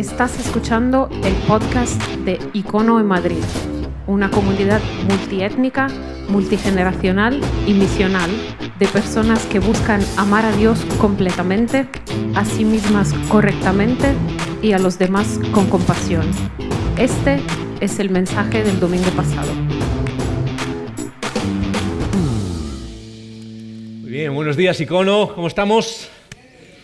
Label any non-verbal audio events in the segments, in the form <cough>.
Estás escuchando el podcast de Icono en Madrid, una comunidad multiétnica, multigeneracional y misional de personas que buscan amar a Dios completamente, a sí mismas correctamente y a los demás con compasión. Este es el mensaje del domingo pasado. Muy bien, buenos días Icono, ¿cómo estamos?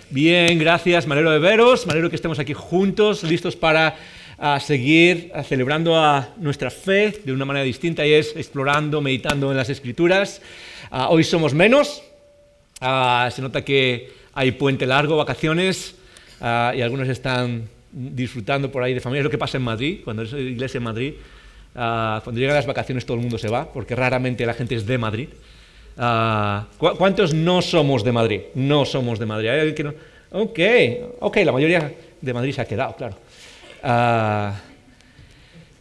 Bien, gracias, me de veros, me que estemos aquí juntos, listos para ah, seguir ah, celebrando a nuestra fe de una manera distinta y es explorando, meditando en las escrituras. Ah, hoy somos menos, se nota que hay puente largo, vacaciones y algunos están disfrutando por ahí de familia. Es lo que pasa en Madrid, cuando es iglesia en Madrid. cuando llegan las vacaciones todo el mundo se va, porque raramente la gente es de Madrid. Ah, ¿Cuántos no somos de Madrid? No somos de Madrid. ¿Hay que no? Ok, ok, la mayoría de Madrid se ha quedado, claro. Ah,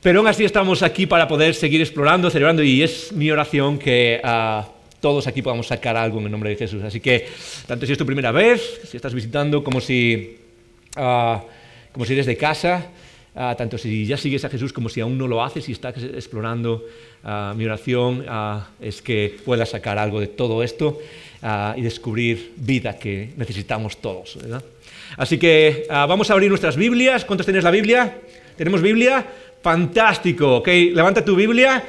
pero aún así estamos aquí para poder seguir explorando, celebrando, y es mi oración que ah, todos aquí podamos sacar algo en el nombre de Jesús. Así que, tanto si es tu primera vez, si estás visitando, como si, como si eres de casa, tanto si ya sigues a Jesús como si aún no lo haces y estás explorando Ah, mi oración ah, es que pueda sacar algo de todo esto ah, y descubrir vida que necesitamos todos. Así que vamos a abrir nuestras Biblias. ¿Cuántos tenéis la Biblia? ¿Tenemos Biblia? Fantástico. Ok, levanta tu Biblia.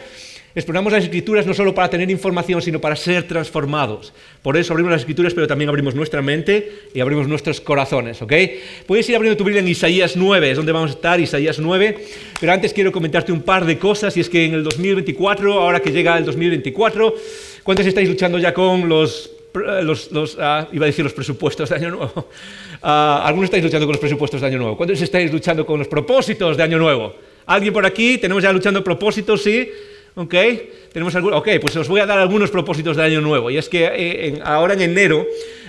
Exploramos las escrituras no solo para tener información, sino para ser transformados. Por eso abrimos las escrituras, pero también abrimos nuestra mente y abrimos nuestros corazones, ¿ok? Puedes ir abriendo tu Biblia en Isaías 9, es donde vamos a estar, Isaías 9. Pero antes quiero comentarte un par de cosas, y es que en el 2024, ahora que llega el 2024, ¿cuántos estáis luchando ya con los los, ah, iba a decir los presupuestos de Año Nuevo. <laughs> Ah, algunos estáis luchando con los presupuestos de Año Nuevo. ¿Cuántos estáis luchando con los propósitos de Año Nuevo? ¿Alguien por aquí? ¿Tenemos ya luchando propósitos? Sí. ¿Ok? ¿Tenemos Ok, pues os voy a dar algunos propósitos de año nuevo. Y es que eh, ahora en enero,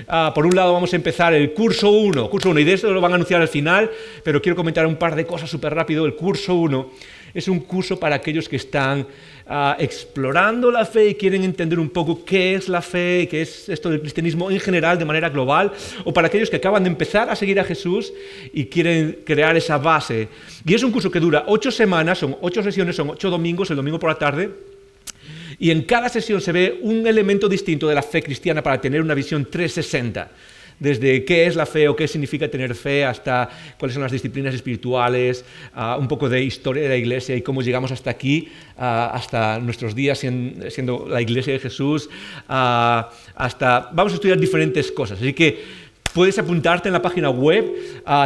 ah, por un lado vamos a empezar el curso 1, curso 1, y de eso lo van a anunciar al final, pero quiero comentar un par de cosas súper rápido. El curso 1 es un curso para aquellos que están Ah, explorando la fe y quieren entender un poco qué es la fe, qué es esto del cristianismo en general, de manera global, o para aquellos que acaban de empezar a seguir a Jesús y quieren crear esa base. Y es un curso que dura ocho semanas, son ocho sesiones, son ocho domingos, el domingo por la tarde. Y en cada sesión se ve un elemento distinto de la fe cristiana para tener una visión 360 desde qué es la fe o qué significa tener fe hasta cuáles son las disciplinas espirituales, ah, un poco de historia de la iglesia y cómo llegamos hasta aquí, ah, hasta nuestros días siendo, la iglesia de Jesús, ah, hasta vamos a estudiar diferentes cosas. Así que puedes apuntarte en la página web,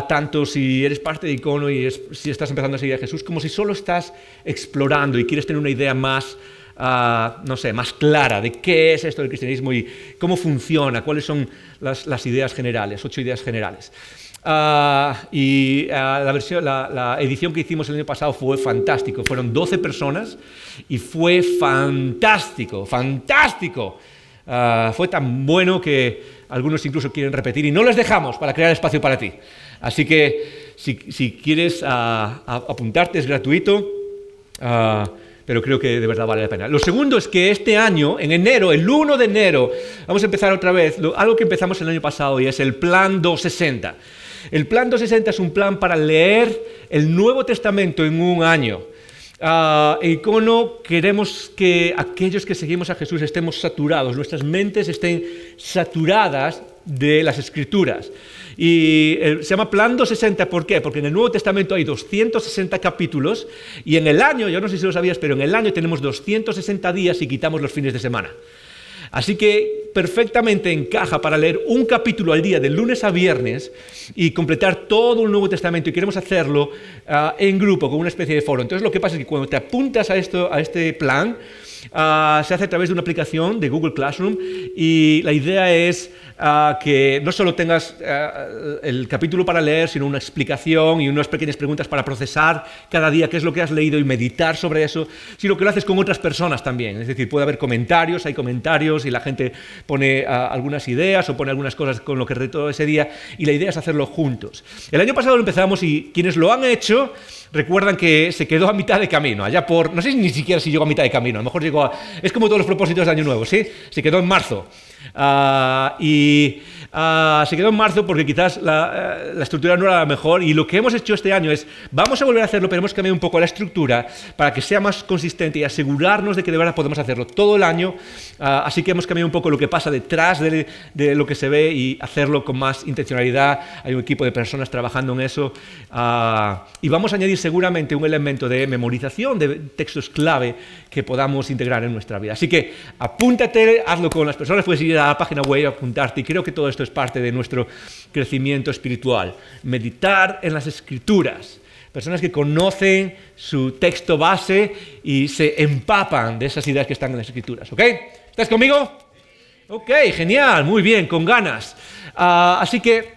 tanto si eres parte de Icono y si estás empezando a seguir a Jesús, como si solo estás explorando y quieres tener una idea más no sé, más clara de qué es esto del cristianismo y cómo funciona, cuáles son las, ideas generales, ocho ideas generales. Ah, y ah, la, edición que hicimos el año pasado fue fantástico. Fueron 12 personas y fue fantástico, fantástico. Ah, fue tan bueno que algunos incluso quieren repetir y no les dejamos para crear espacio para ti. Así que si quieres apuntarte es gratuito pero creo que de verdad vale la pena. Lo segundo es que este año, en enero, el 1 de enero, vamos a empezar otra vez, algo que empezamos el año pasado y es el Plan 260. El Plan 260 es un plan para leer el Nuevo Testamento en un año. Uh, icono queremos que aquellos que seguimos a Jesús estemos saturados, nuestras mentes estén saturadas de las escrituras. Y eh, se llama Plan 260, ¿por qué? Porque en el Nuevo Testamento hay 260 capítulos y en el año, yo no sé si lo sabías, pero en el año tenemos 260 días y quitamos los fines de semana. Así que perfectamente encaja para leer un capítulo al día de lunes a viernes y completar todo el Nuevo Testamento y queremos hacerlo ah, en grupo, con una especie de foro. Entonces lo que pasa es que cuando te apuntas a, esto, a este plan, ah, se hace a través de una aplicación de Google Classroom y la idea es que no solo tengas el capítulo para leer, sino una explicación y unas pequeñas preguntas para procesar cada día qué es lo que has leído y meditar sobre eso, sino que lo haces con otras personas también. Es decir, puede haber comentarios, hay comentarios y la gente pone algunas ideas o pone algunas cosas con lo que retó ese día y la idea es hacerlo juntos. El año pasado lo empezamos y quienes lo han hecho recuerdan que se quedó a mitad de camino, allá por, no sé ni siquiera si llegó a mitad de camino, a lo mejor llegó a, es como todos los propósitos de Año Nuevo, ¿sí? Se quedó en marzo. Ah, y Ah, se quedó en marzo porque quizás la, eh, la, estructura no era la mejor y lo que hemos hecho este año es, vamos a volver a hacerlo, pero hemos cambiado un poco la estructura para que sea más consistente y asegurarnos de que de verdad podemos hacerlo todo el año. Ah, así que hemos cambiado un poco lo que pasa detrás de, de, lo que se ve y hacerlo con más intencionalidad. Hay un equipo de personas trabajando en eso ah, y vamos a añadir seguramente un elemento de memorización de textos clave que podamos integrar en nuestra vida. Así que apúntate, hazlo con las personas, puedes ir a la página web, apuntarte y creo que todo esto es parte de nuestro crecimiento espiritual. Meditar en las escrituras. Personas que conocen su texto base y se empapan de esas ideas que están en las escrituras. ¿Ok? ¿Estás conmigo? Ok, genial, muy bien, con ganas. Ah, así que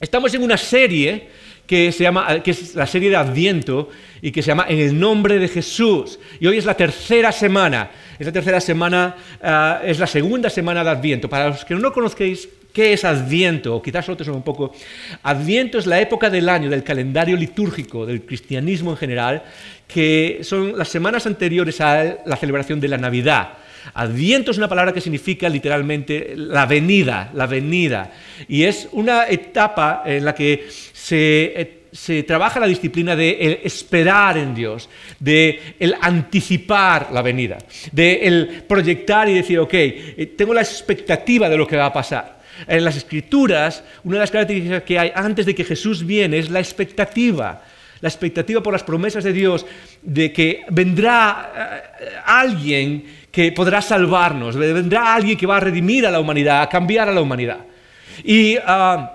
estamos en una serie que se llama, que es la serie de Adviento y que se llama En el nombre de Jesús. Y hoy es la tercera semana. Es la tercera semana, ah, es la segunda semana de Adviento. Para los que no conozcáis ¿Qué es Adviento? O quizás otros un poco. Adviento es la época del año, del calendario litúrgico, del cristianismo en general, que son las semanas anteriores a la celebración de la Navidad. Adviento es una palabra que significa literalmente la venida, la venida. Y es una etapa en la que se, se trabaja la disciplina de esperar en Dios, de el anticipar la venida, de el proyectar y decir, ok, eh, tengo la expectativa de lo que va a pasar. En las escrituras, una de las características que hay antes de que Jesús viene es la expectativa. La expectativa por las promesas de Dios de que vendrá eh, alguien que podrá salvarnos, vendrá alguien que va a redimir a la humanidad, a cambiar a la humanidad. Y, ah,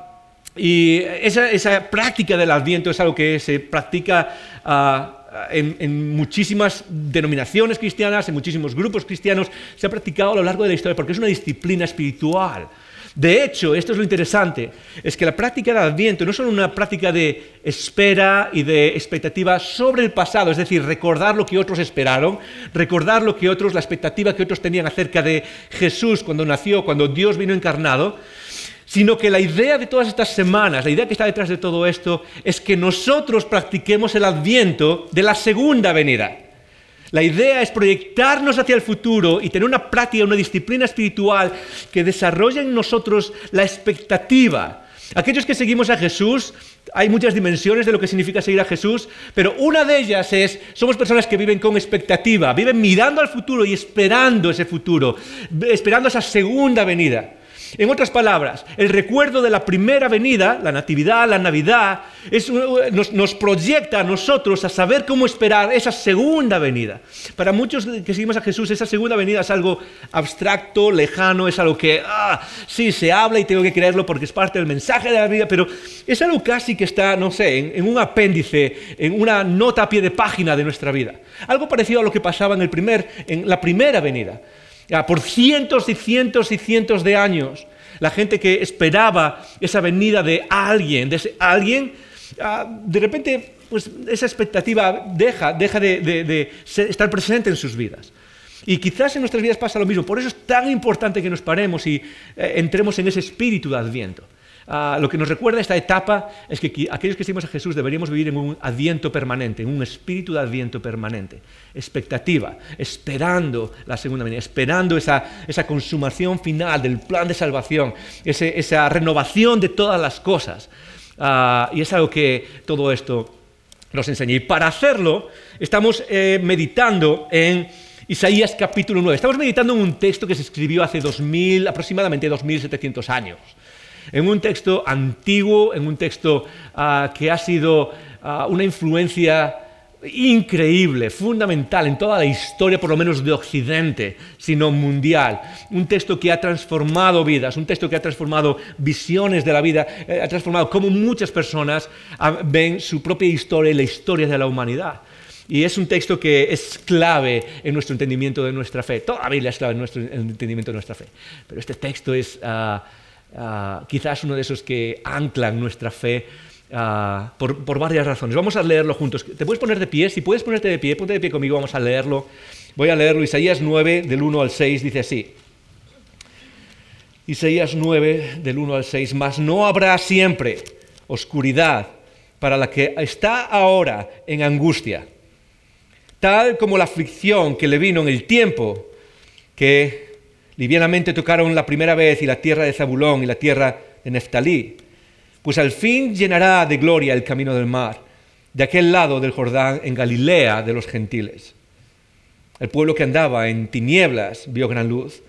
esa, práctica del adviento es algo que se practica ah, en, muchísimas denominaciones cristianas, en muchísimos grupos cristianos, se ha practicado a lo largo de la historia porque es una disciplina espiritual. De hecho, esto es lo interesante, es que la práctica del Adviento no es solo una práctica de espera y de expectativa sobre el pasado, es decir, recordar lo que otros esperaron, recordar lo que otros, la expectativa que otros tenían acerca de Jesús cuando nació, cuando Dios vino encarnado, sino que la idea de todas estas semanas, la idea que está detrás de todo esto, es que nosotros practiquemos el Adviento de la segunda venida. La idea es proyectarnos hacia el futuro y tener una práctica, una disciplina espiritual que desarrolle en nosotros la expectativa. Aquellos que seguimos a Jesús, hay muchas dimensiones de lo que significa seguir a Jesús, pero una de ellas es, somos personas que viven con expectativa, viven mirando al futuro y esperando ese futuro, esperando esa segunda venida. En otras palabras, el recuerdo de la primera venida, la natividad, la Navidad, nos, proyecta a nosotros a saber cómo esperar esa segunda venida. Para muchos que seguimos a Jesús, esa segunda venida es algo abstracto, lejano, es algo que, ah, sí, se habla y tengo que creerlo porque es parte del mensaje de la vida, pero es algo casi que está, no sé, en, en un apéndice, en una nota a pie de página de nuestra vida. Algo parecido a lo que pasaba en, el primer, en la primera venida por cientos y cientos y cientos de años, la gente que esperaba esa venida de alguien, de alguien, ah, de repente, pues esa expectativa deja, deja de, estar presente en sus vidas. Y quizás en nuestras vidas pasa lo mismo. Por eso es tan importante que nos paremos y eh, entremos en ese espíritu de Adviento. Ah, lo que nos recuerda esta etapa es que aquellos que seguimos a Jesús deberíamos vivir en un adviento permanente, en un espíritu de adviento permanente, expectativa, esperando la segunda venida, esperando esa, consumación final del plan de salvación, esa renovación de todas las cosas. Ah, y es algo que todo esto nos enseña. Y para hacerlo, estamos eh, meditando en Isaías capítulo 9. Estamos meditando en un texto que se escribió hace 2000, aproximadamente 2700 años en un texto antiguo, en un texto ah, que ha sido ah, una influencia increíble, fundamental en toda la historia, por lo menos de Occidente, sino mundial. Un texto que ha transformado vidas, un texto que ha transformado visiones de la vida, eh, ha transformado cómo muchas personas ah, ven su propia historia y la historia de la humanidad. Y es un texto que es clave en nuestro entendimiento de nuestra fe. Toda la Biblia es clave en nuestro entendimiento de nuestra fe. Pero este texto es... Ah, quizás uno de esos que anclan nuestra fe ah, por, varias razones. Vamos a leerlo juntos. ¿Te puedes poner de pie? Si puedes ponerte de pie, ponte de pie conmigo, vamos a leerlo. Voy a leerlo. Isaías 9, del 1 al 6, dice así. Isaías 9, del 1 al 6. Mas no habrá siempre oscuridad para la que está ahora en angustia, tal como la aflicción que le vino en el tiempo que Livianamente tocaron la primera vez y la tierra de Zabulón y la tierra de Neftalí, pues al fin llenará de gloria el camino del mar, de aquel lado del Jordán, en Galilea de los gentiles. El pueblo que andaba en tinieblas vio gran luz.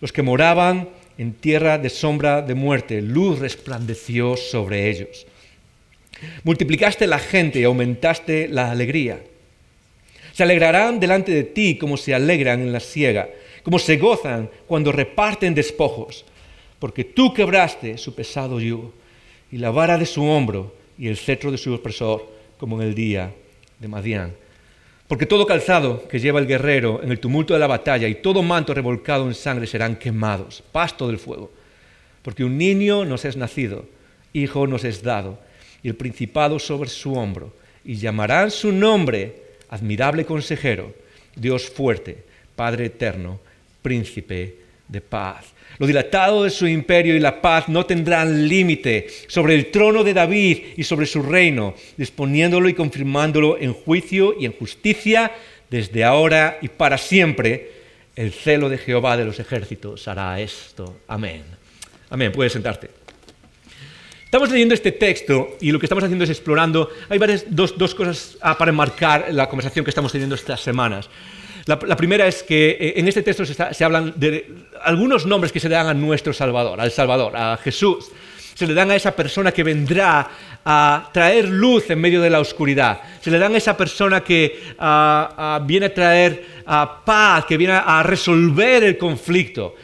Los que moraban en tierra de sombra de muerte, luz resplandeció sobre ellos. Multiplicaste la gente y aumentaste la alegría. Se alegrarán delante de ti como se alegran en la siega, como se gozan cuando reparten despojos, porque tú quebraste su pesado yugo y la vara de su hombro y el cetro de su opresor, como en el día de Madián. Porque todo calzado que lleva el guerrero en el tumulto de la batalla y todo manto revolcado en sangre serán quemados, pasto del fuego. Porque un niño nos es nacido, hijo nos es dado, y el principado sobre su hombro, y llamarán su nombre admirable consejero, Dios fuerte, Padre eterno, príncipe de paz. Lo dilatado de su imperio y la paz no tendrán límite sobre el trono de David y sobre su reino, disponiéndolo y confirmándolo en juicio y en justicia desde ahora y para siempre. El celo de Jehová de los ejércitos hará esto. Amén. Amén. Puedes sentarte. Estamos leyendo este texto y lo que estamos haciendo es explorando. Hay varias, dos, dos cosas ah, para enmarcar la conversación que estamos teniendo estas semanas. La, primera es que eh, en este texto se, hablan de algunos nombres que se dan a nuestro Salvador, al Salvador, a Jesús. Se le dan a esa persona que vendrá a traer luz en medio de la oscuridad. Se le dan a esa persona que viene a traer paz, que viene a resolver el conflicto.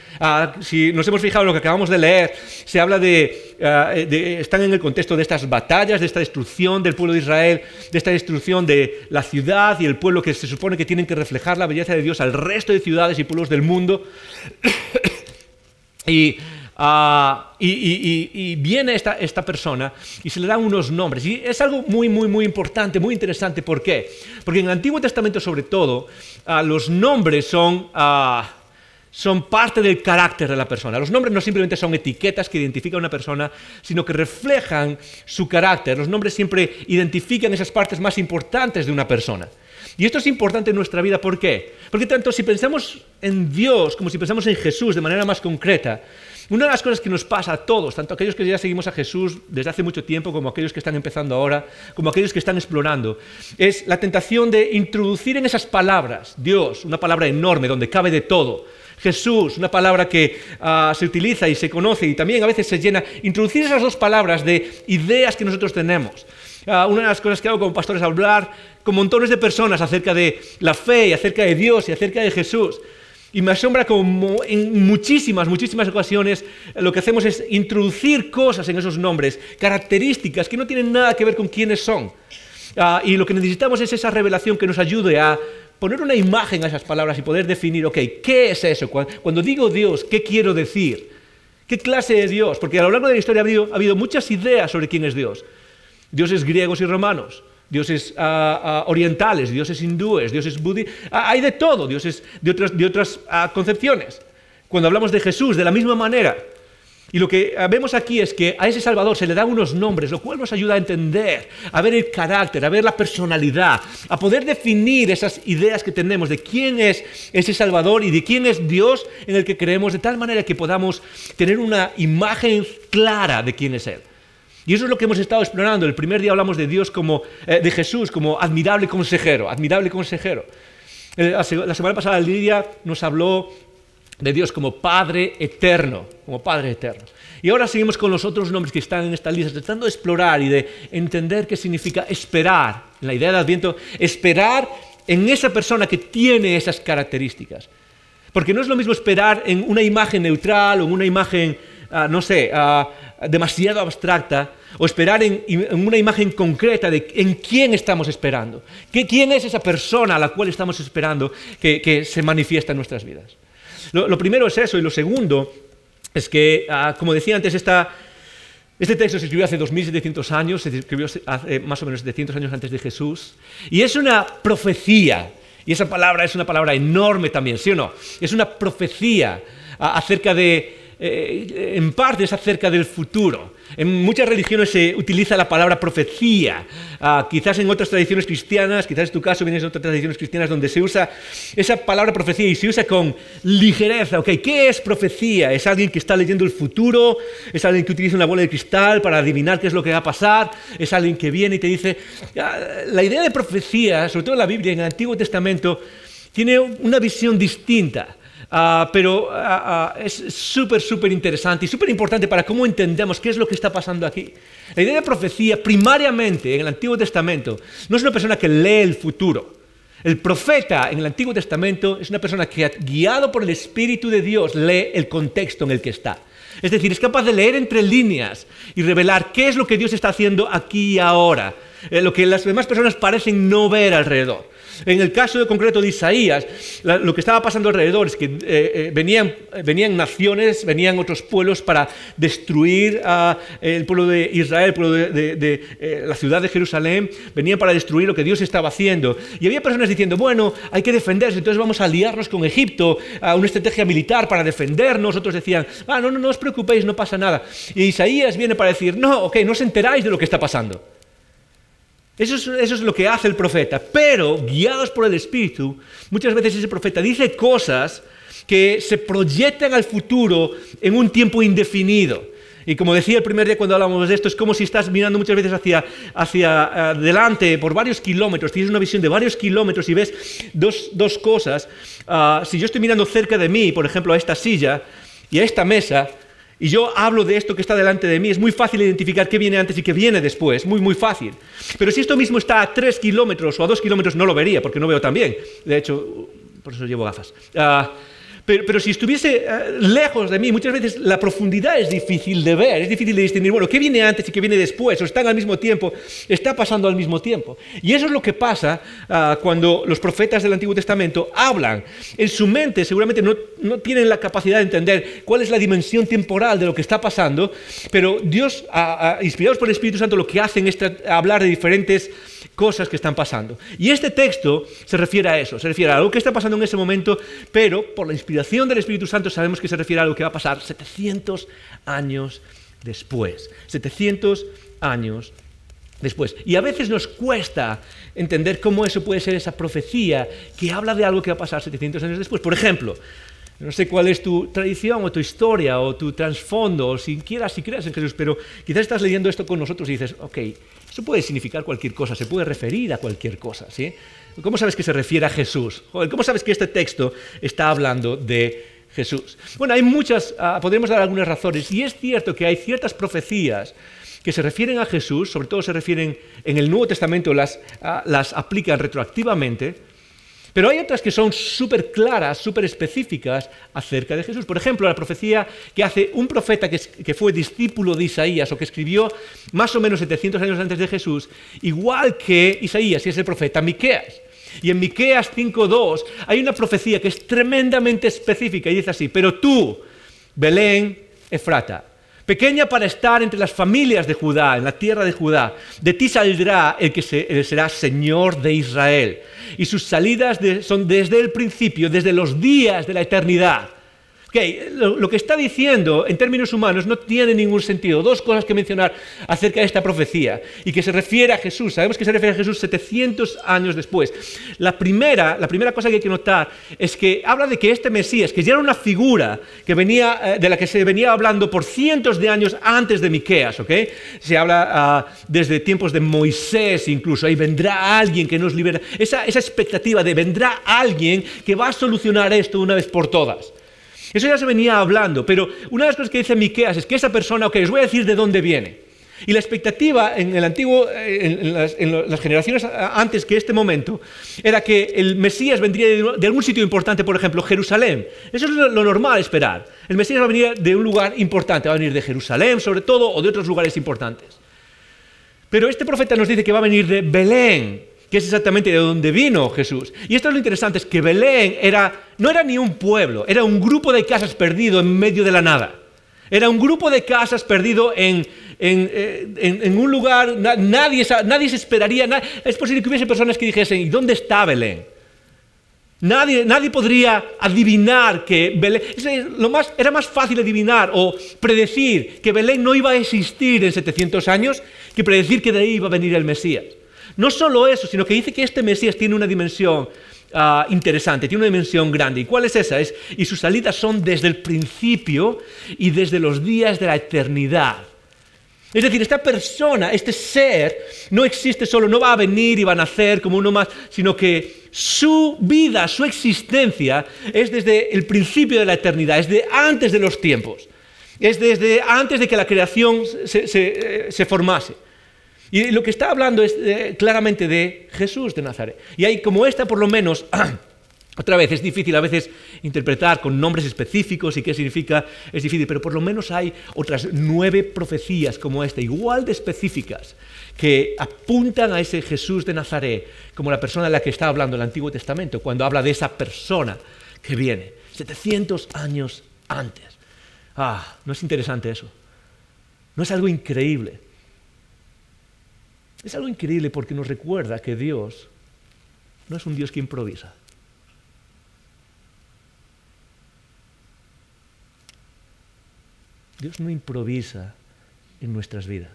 Si nos hemos fijado en lo que acabamos de leer, se habla ah, de, están en el contexto de estas batallas, de esta destrucción del pueblo de Israel, de esta destrucción de la ciudad y el pueblo que se supone que tienen que reflejar la belleza de Dios al resto de ciudades y pueblos del mundo. <coughs> Ah, y, viene esta, esta, persona y se le dan unos nombres. Y es algo muy, muy, muy importante, muy interesante. ¿Por qué? Porque en el Antiguo Testamento, sobre todo, los nombres son son parte del carácter de la persona. Los nombres no simplemente son etiquetas que identifican a una persona, sino que reflejan su carácter. Los nombres siempre identifican esas partes más importantes de una persona. Y esto es importante en nuestra vida, ¿por qué? Porque tanto si pensamos en Dios como si pensamos en Jesús de manera más concreta, una de las cosas que nos pasa a todos, tanto aquellos que ya seguimos a Jesús desde hace mucho tiempo, como aquellos que están empezando ahora, como aquellos que están explorando, es la tentación de introducir en esas palabras, Dios, una palabra enorme donde cabe de todo, Jesús, una palabra que ah, se utiliza y se conoce y también a veces se llena, introducir esas dos palabras de ideas que nosotros tenemos. Ah, una de las cosas que hago como pastor es hablar con montones de personas acerca de la fe y acerca de Dios y acerca de Jesús. Y me asombra como en muchísimas, muchísimas ocasiones lo que hacemos es introducir cosas en esos nombres, características que no tienen nada que ver con quiénes son. Ah, y lo que necesitamos es esa revelación que nos ayude a poner una imagen a esas palabras y poder definir, ok, ¿qué es eso? Cuando digo Dios, ¿qué quiero decir? ¿Qué clase de Dios? Porque a lo largo de la historia ha habido, muchas ideas sobre quién es Dios. Dioses griegos y romanos, dioses ah, ah, orientales, dioses hindúes, dioses budistas, ah, hay de todo, dioses de otras, de otras concepciones. Cuando hablamos de Jesús, de la misma manera, y lo que vemos aquí es que a ese Salvador se le dan unos nombres, lo cual nos ayuda a entender, a ver el carácter, a ver la personalidad, a poder definir esas ideas que tenemos de quién es ese Salvador y de quién es Dios en el que creemos, de tal manera que podamos tener una imagen clara de quién es Él. Y eso es lo que hemos estado explorando. El primer día hablamos de Dios como, eh, de Jesús como admirable consejero, admirable consejero. La semana pasada Lidia nos habló de Dios como Padre eterno, como Padre eterno. Y ahora seguimos con los otros nombres que están en esta lista, tratando de explorar y de entender qué significa esperar, la idea de Adviento, esperar en esa persona que tiene esas características. Porque no es lo mismo esperar en una imagen neutral o en una imagen, ah, no sé, ah, demasiado abstracta, o esperar en, una imagen concreta de en quién estamos esperando. ¿Quién es esa persona a la cual estamos esperando que se manifiesta en nuestras vidas? Lo, primero es eso, y lo segundo es que, ah, como decía antes, este texto se escribió hace 2700 años, se escribió hace más o menos 700 años antes de Jesús, y es una profecía, y esa palabra es una palabra enorme también, ¿sí o no? Es una profecía acerca de, eh, en parte es acerca del futuro. En muchas religiones se utiliza la palabra profecía. Ah, quizás en otras tradiciones cristianas, quizás en tu caso vienes de otras tradiciones cristianas donde se usa esa palabra profecía y se usa con ligereza. Okay, ¿Qué es profecía? ¿Es alguien que está leyendo el futuro? ¿Es alguien que utiliza una bola de cristal para adivinar qué es lo que va a pasar? ¿Es alguien que viene y te dice... Ah, la idea de profecía, sobre todo en la Biblia, en el Antiguo Testamento, tiene una visión distinta. Ah, pero ah, ah, es súper, súper interesante y súper importante para cómo entendemos qué es lo que está pasando aquí. La idea de profecía, primariamente en el Antiguo Testamento, no es una persona que lee el futuro. El profeta en el Antiguo Testamento es una persona que, guiado por el Espíritu de Dios, lee el contexto en el que está. Es decir, es capaz de leer entre líneas y revelar qué es lo que Dios está haciendo aquí y ahora, eh, lo que las demás personas parecen no ver alrededor. En el caso de concreto de Isaías, lo que estaba pasando alrededor es que eh, eh, venían, venían, naciones, venían otros pueblos para destruir a el pueblo de Israel, el pueblo de, eh, la ciudad de Jerusalén, venían para destruir lo que Dios estaba haciendo. Y había personas diciendo, bueno, hay que defenderse, entonces vamos a aliarnos con Egipto, a una estrategia militar para defendernos. Otros decían, ah, no, no, no os preocupéis, no pasa nada. Y Isaías viene para decir, no, ok, no os enteráis de lo que está pasando. Eso es, lo que hace el profeta. Pero, guiados por el Espíritu, muchas veces ese profeta dice cosas que se proyectan al futuro en un tiempo indefinido. Y como decía el primer día cuando hablamos de esto, es como si estás mirando muchas veces hacia, hacia adelante por varios kilómetros, tienes una visión de varios kilómetros y ves dos, cosas. Ah, si yo estoy mirando cerca de mí, por ejemplo, a esta silla y a esta mesa, y yo hablo de esto que está delante de mí, es muy fácil identificar qué viene antes y qué viene después, muy, muy fácil. Pero si esto mismo está a tres kilómetros o a dos kilómetros, no lo vería, porque no veo tan bien. De hecho, por eso llevo gafas. Ah, pero, si estuviese eh, lejos de mí, muchas veces la profundidad es difícil de ver, es difícil de distinguir, bueno, ¿qué viene antes y qué viene después? O están al mismo tiempo, está pasando al mismo tiempo. Y eso es lo que pasa ah, cuando los profetas del Antiguo Testamento hablan. En su mente seguramente no, no, tienen la capacidad de entender cuál es la dimensión temporal de lo que está pasando, pero Dios, inspirados por el Espíritu Santo, lo que hacen es hablar de diferentes cosas que están pasando. Y este texto se refiere a eso, se refiere a algo que está pasando en ese momento, pero por la inspiración del Espíritu Santo sabemos que se refiere a algo que va a pasar 700 años después. 700 años después. Y a veces nos cuesta entender cómo eso puede ser esa profecía que habla de algo que va a pasar 700 años después. Por ejemplo, no sé cuál es tu tradición o tu historia o tu trasfondo, o si quieras, si creas en Jesús, pero quizás estás leyendo esto con nosotros y dices, ok, eso puede significar cualquier cosa, se puede referir a cualquier cosa, ¿sí? ¿Cómo sabes que se refiere a Jesús? ¿Cómo sabes que este texto está hablando de Jesús? Bueno, hay muchas, uh, dar algunas razones, y es cierto que hay ciertas profecías que se refieren a Jesús, sobre todo se refieren en el Nuevo Testamento, las, uh, las aplican retroactivamente, pero hay otras que son súper claras, súper específicas acerca de Jesús. Por ejemplo, la profecía que hace un profeta que, fue discípulo de Isaías o que escribió más o menos 700 años antes de Jesús, igual que Isaías, y es el profeta Miqueas. Y en Miqueas 5.2 hay una profecía que es tremendamente específica y dice así, pero tú, Belén, Efrata, pequeña para estar entre las familias de Judá, en la tierra de Judá. De ti saldrá el que será Señor de Israel. Y sus salidas son desde el principio, desde los días de la eternidad lo, que está diciendo en términos humanos no tiene ningún sentido. Dos cosas que mencionar acerca de esta profecía y que se refiere a Jesús. Sabemos que se refiere a Jesús 700 años después. La primera, la primera cosa que hay que notar es que habla de que este Mesías, que ya era una figura que venía, eh, de la que se venía hablando por cientos de años antes de Miqueas, ¿okay? se habla ah, desde tiempos de Moisés incluso, ahí vendrá alguien que nos libera. Esa, esa expectativa de vendrá alguien que va a solucionar esto una vez por todas. Eso ya se venía hablando, pero una de las cosas que dice Miqueas es que esa persona, ok, os voy a decir de dónde viene. Y la expectativa en el antiguo, en las, generaciones antes que este momento, era que el Mesías vendría de, algún sitio importante, por ejemplo, Jerusalén. Eso es lo, normal esperar. El Mesías va a venir de un lugar importante, va a venir de Jerusalén sobre todo, o de otros lugares importantes. Pero este profeta nos dice que va a venir de Belén, que es exactamente de donde vino Jesús. Y esto es lo interesante, es que Belén era, no era ni un pueblo, era un grupo de casas perdido en medio de la nada. Era un grupo de casas perdido en, en, eh, un lugar, nadie, nadie se esperaría, es posible que hubiese personas que dijesen, ¿y dónde está Belén? Nadie, nadie podría adivinar que Belén, lo más, era más fácil adivinar o predecir que Belén no iba a existir en 700 años que predecir que de ahí iba a venir el Mesías. No solo eso, sino que dice que este Mesías tiene una dimensión ah, interesante, tiene una dimensión grande. ¿Y cuál es esa? Es, y sus salidas son desde el principio y desde los días de la eternidad. Es decir, esta persona, este ser, no existe solo, no va a venir y va a nacer como uno más, sino que su vida, su existencia es desde el principio de la eternidad, es de antes de los tiempos, es desde antes de que la creación se, eh, formase. Y lo que está hablando es eh, claramente de Jesús de Nazaret. Y hay como esta, por lo menos, <clears throat> Otra vez, es difícil a veces interpretar con nombres específicos y qué significa, es difícil, pero por lo menos hay otras nueve profecías como esta, igual de específicas, que apuntan a ese Jesús de Nazaret como la persona de la que está hablando el Antiguo Testamento, cuando habla de esa persona que viene, 700 años antes. Ah, ¿no es interesante eso? ¿No es algo increíble? Es algo increíble porque nos recuerda que Dios no es un Dios que improvisa. Dios no improvisa en nuestras vidas.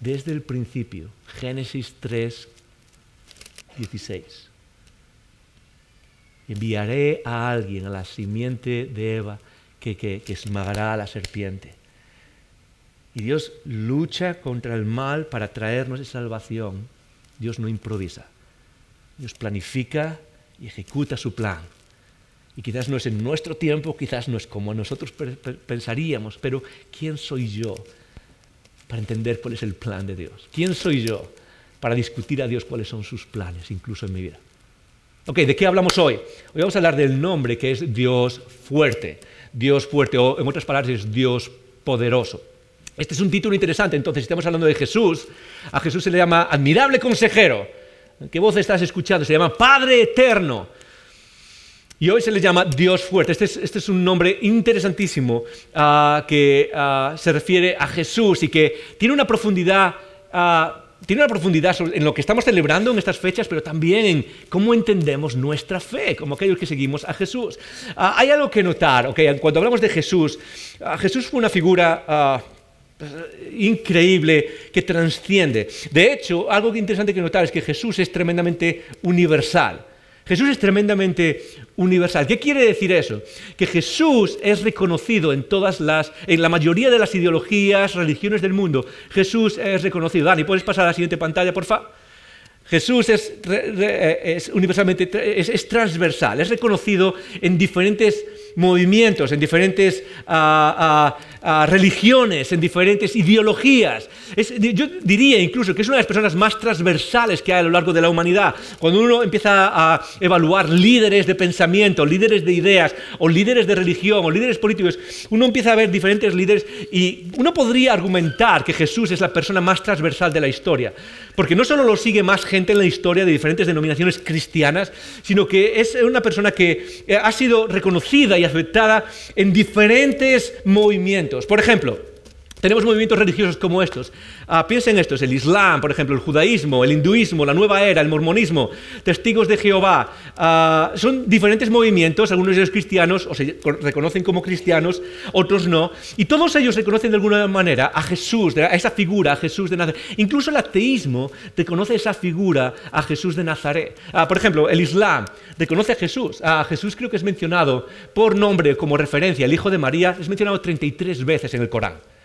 Desde el principio, Génesis 3, 16. Enviaré a alguien, a la simiente de Eva, que, que, esmagará a la serpiente. Y Dios lucha contra el mal para traernos esa salvación. Dios no improvisa. Dios planifica y ejecuta su plan. Y quizás no es en nuestro tiempo, quizás no es como nosotros pensaríamos, pero ¿quién soy yo para entender cuál es el plan de Dios? ¿Quién soy yo para discutir a Dios cuáles son sus planes, incluso en mi vida? Ok, ¿de qué hablamos hoy? Hoy vamos a hablar del nombre que es Dios fuerte. Dios fuerte, o en otras palabras, es Dios poderoso. Este es un título interesante, entonces, si estamos hablando de Jesús, a Jesús se le llama admirable consejero. ¿Qué voz estás escuchando? Se llama Padre eterno. Y hoy se le llama Dios fuerte. Este es, este un nombre interesantísimo ah, que ah, se refiere a Jesús y que tiene una profundidad, ah, tiene una profundidad en lo que estamos celebrando en estas fechas, pero también en cómo entendemos nuestra fe, como aquellos que seguimos a Jesús. hay algo que notar, okay, cuando hablamos de Jesús, Jesús fue una figura increíble que trasciende. De hecho, algo interesante que notar es que Jesús es tremendamente universal. Jesús es tremendamente universal. ¿Qué quiere decir eso? Que Jesús es reconocido en todas las, en la mayoría de las ideologías, religiones del mundo. Jesús es reconocido. Dani, ¿puedes pasar a la siguiente pantalla, por favor? Jesús es, es universalmente, es, transversal, es reconocido en diferentes movimientos, en diferentes ah, ah, religiones, en diferentes ideologías. yo diría incluso que es una de las personas más transversales que hay a lo largo de la humanidad. Cuando uno empieza a evaluar líderes de pensamiento, líderes de ideas, o líderes de religión, o líderes políticos, uno empieza a ver diferentes líderes y uno podría argumentar que Jesús es la persona más transversal de la historia. Porque no solo lo sigue más gente en la historia de diferentes denominaciones cristianas, sino que es una persona que eh, ha sido reconocida y aceptada en diferentes movimientos. Por ejemplo, tenemos movimientos religiosos como estos. Ah, piensen en estos, el Islam, por ejemplo, el judaísmo, el hinduismo, la nueva era, el mormonismo, testigos de Jehová. Ah, son diferentes movimientos, algunos de ellos cristianos, o se reconocen como cristianos, otros no, y todos ellos reconocen de alguna manera a Jesús, a esa figura, a Jesús de Nazaret. Incluso el ateísmo reconoce esa figura a Jesús de Nazaret. Ah, por ejemplo, el Islam reconoce a Jesús. A Jesús creo que es mencionado por nombre como referencia, el Hijo de María, es mencionado 33 veces en el Corán.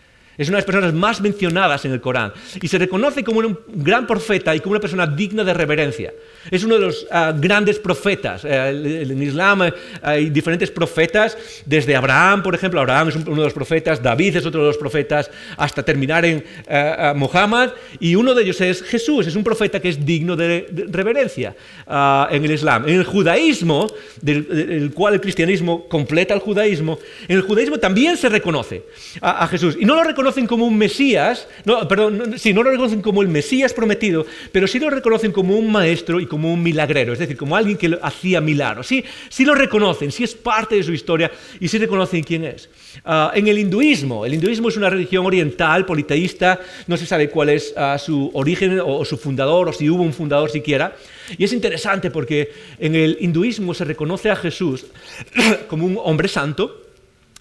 Es una de las personas más mencionadas en el Corán y se reconoce como un gran profeta y como una persona digna de reverencia. Es uno de los ah, grandes profetas. Eh, en Islam eh, hay diferentes profetas, desde Abraham, por ejemplo, Abraham es uno de los profetas, David es otro de los profetas, hasta terminar en uh, Muhammad, y uno de ellos es Jesús, es un profeta que es digno de, reverencia ah, en el Islam. En el judaísmo, del, cual el cristianismo completa el judaísmo, en el judaísmo también se reconoce a Jesús, y no lo reconoce reconocen como un Mesías, no, perdón, sí, no lo reconocen como el Mesías prometido, pero sí lo reconocen como un maestro y como un milagrero, es decir, como alguien que hacía milagros. Sí, sí lo reconocen, sí es parte de su historia y sí reconocen quién es. Ah, en el hinduismo, el hinduismo es una religión oriental, politeísta, no se sabe cuál es ah, su origen o, su fundador o si hubo un fundador siquiera. Y es interesante porque en el hinduismo se reconoce a Jesús <coughs> como un hombre santo,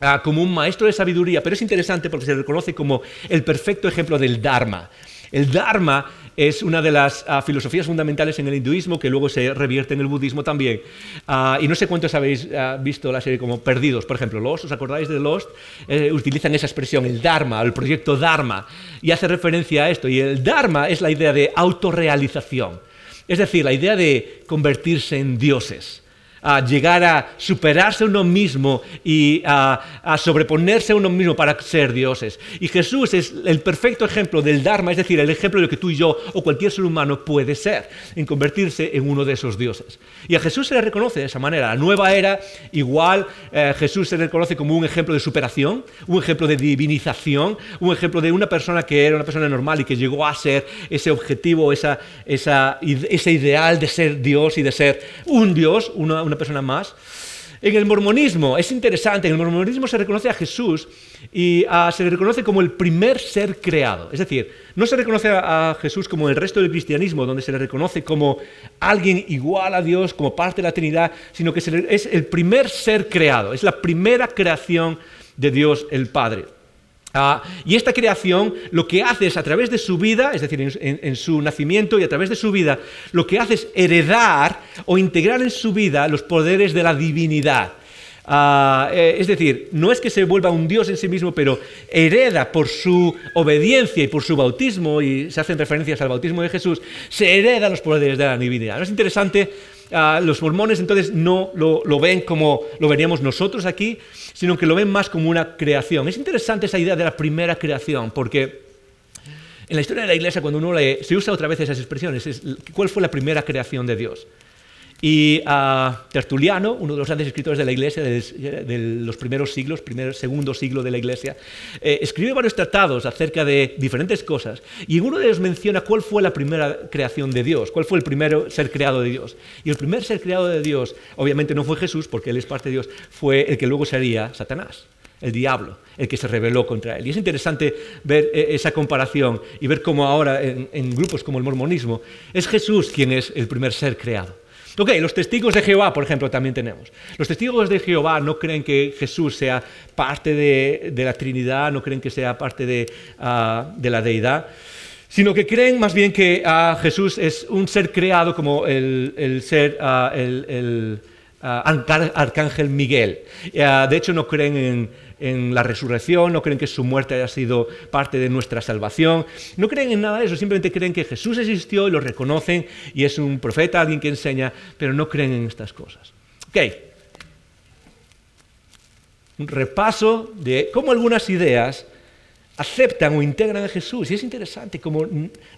ah, como un maestro de sabiduría, pero es interesante porque se reconoce como el perfecto ejemplo del Dharma. El Dharma es una de las ah, filosofías fundamentales en el hinduismo que luego se revierte en el budismo también. Ah, y no sé cuántos habéis ah, visto la serie como Perdidos, por ejemplo. Lost, ¿os acordáis de Lost? Eh, utilizan esa expresión, el Dharma, el proyecto Dharma, y hace referencia a esto. Y el Dharma es la idea de autorrealización, es decir, la idea de convertirse en dioses a llegar a superarse a uno mismo y a, sobreponerse a uno mismo para ser dioses. Y Jesús es el perfecto ejemplo del Dharma, es decir, el ejemplo de lo que tú y yo o cualquier ser humano puede ser, en convertirse en uno de esos dioses. Y a Jesús se le reconoce de esa manera. La nueva era, igual, eh, Jesús se le reconoce como un ejemplo de superación, un ejemplo de divinización, un ejemplo de una persona que era una persona normal y que llegó a ser ese objetivo, esa, ese ideal de ser Dios y de ser un Dios, una una persona más. En el mormonismo es interesante, en el mormonismo se reconoce a Jesús y ah, se le reconoce como el primer ser creado. Es decir, no se reconoce a, Jesús como el resto del cristianismo, donde se le reconoce como alguien igual a Dios, como parte de la Trinidad, sino que es el primer ser creado, es la primera creación de Dios el Padre. Ah, y esta creación lo que hace es a través de su vida, es decir, en, su nacimiento y a través de su vida, lo que hace es heredar o integrar en su vida los poderes de la divinidad. Ah, eh, es decir, no es que se vuelva un Dios en sí mismo, pero hereda por su obediencia y por su bautismo, y se hacen referencias al bautismo de Jesús, se hereda los poderes de la divinidad. ¿No es interesante? Los mormones entonces no lo, ven como lo veríamos nosotros aquí, sino que lo ven más como una creación. Es interesante esa idea de la primera creación, porque en la historia de la iglesia, cuando uno lee, se usa otra vez esas expresiones, es, ¿cuál fue la primera creación de Dios? Y uh, Tertuliano, uno de los grandes escritores de la Iglesia de, los primeros siglos, primer, segundo siglo de la Iglesia, eh, escribe varios tratados acerca de diferentes cosas y en uno de ellos menciona cuál fue la primera creación de Dios, cuál fue el primer ser creado de Dios. Y el primer ser creado de Dios, obviamente no fue Jesús, porque él es parte de Dios, fue el que luego sería Satanás el diablo, el que se rebeló contra él. Y es interesante ver eh, esa comparación y ver cómo ahora en grupos como el mormonismo es Jesús quien es el primer ser creado. Ok, los testigos de Jehová, por ejemplo, también tenemos. Los testigos de Jehová no creen que Jesús sea parte de, la Trinidad, no creen que sea parte de, ah, la deidad, sino que creen más bien que ah, Jesús es un ser creado como el, ser, uh, el, arcángel Miguel. de hecho, no creen en en la resurrección, no creen que su muerte haya sido parte de nuestra salvación, no creen en nada de eso, simplemente creen que Jesús existió y lo reconocen y es un profeta, alguien que enseña, pero no creen en estas cosas. Ok. Un repaso de cómo algunas ideas aceptan o integran a Jesús. Y es interesante, como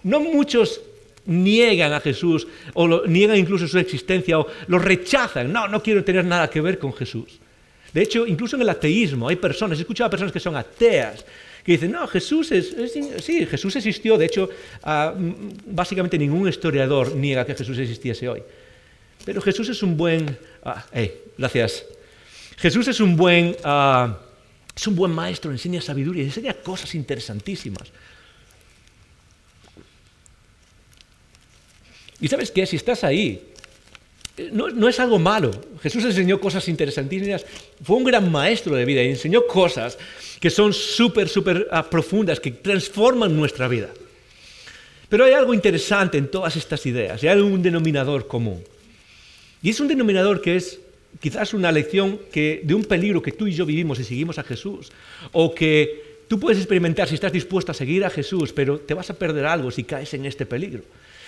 no muchos niegan a Jesús o niegan incluso su existencia o lo rechazan. No, no quiero tener nada que ver con Jesús. De hecho, incluso en el ateísmo hay personas, he escuchado a personas que son ateas, que dicen, no, Jesús es, sí, Jesús existió, de hecho, ah, básicamente ningún historiador niega que Jesús existiese hoy. Pero Jesús es un buen, ah, gracias. Jesús es un buen, ah, es un buen maestro, enseña sabiduría, enseña cosas interesantísimas. Y sabes qué, si estás ahí no, es algo malo. Jesús enseñó cosas interesantísimas. Fue un gran maestro de vida y enseñó cosas que son súper, súper ah, profundas, que transforman nuestra vida. Pero hay algo interesante en todas estas ideas, hay un denominador común. Y es un denominador que es quizás una lección de un peligro que tú y yo vivimos y seguimos a Jesús, o que tú puedes experimentar si estás dispuesto a seguir a Jesús, pero te vas a perder algo si caes en este peligro.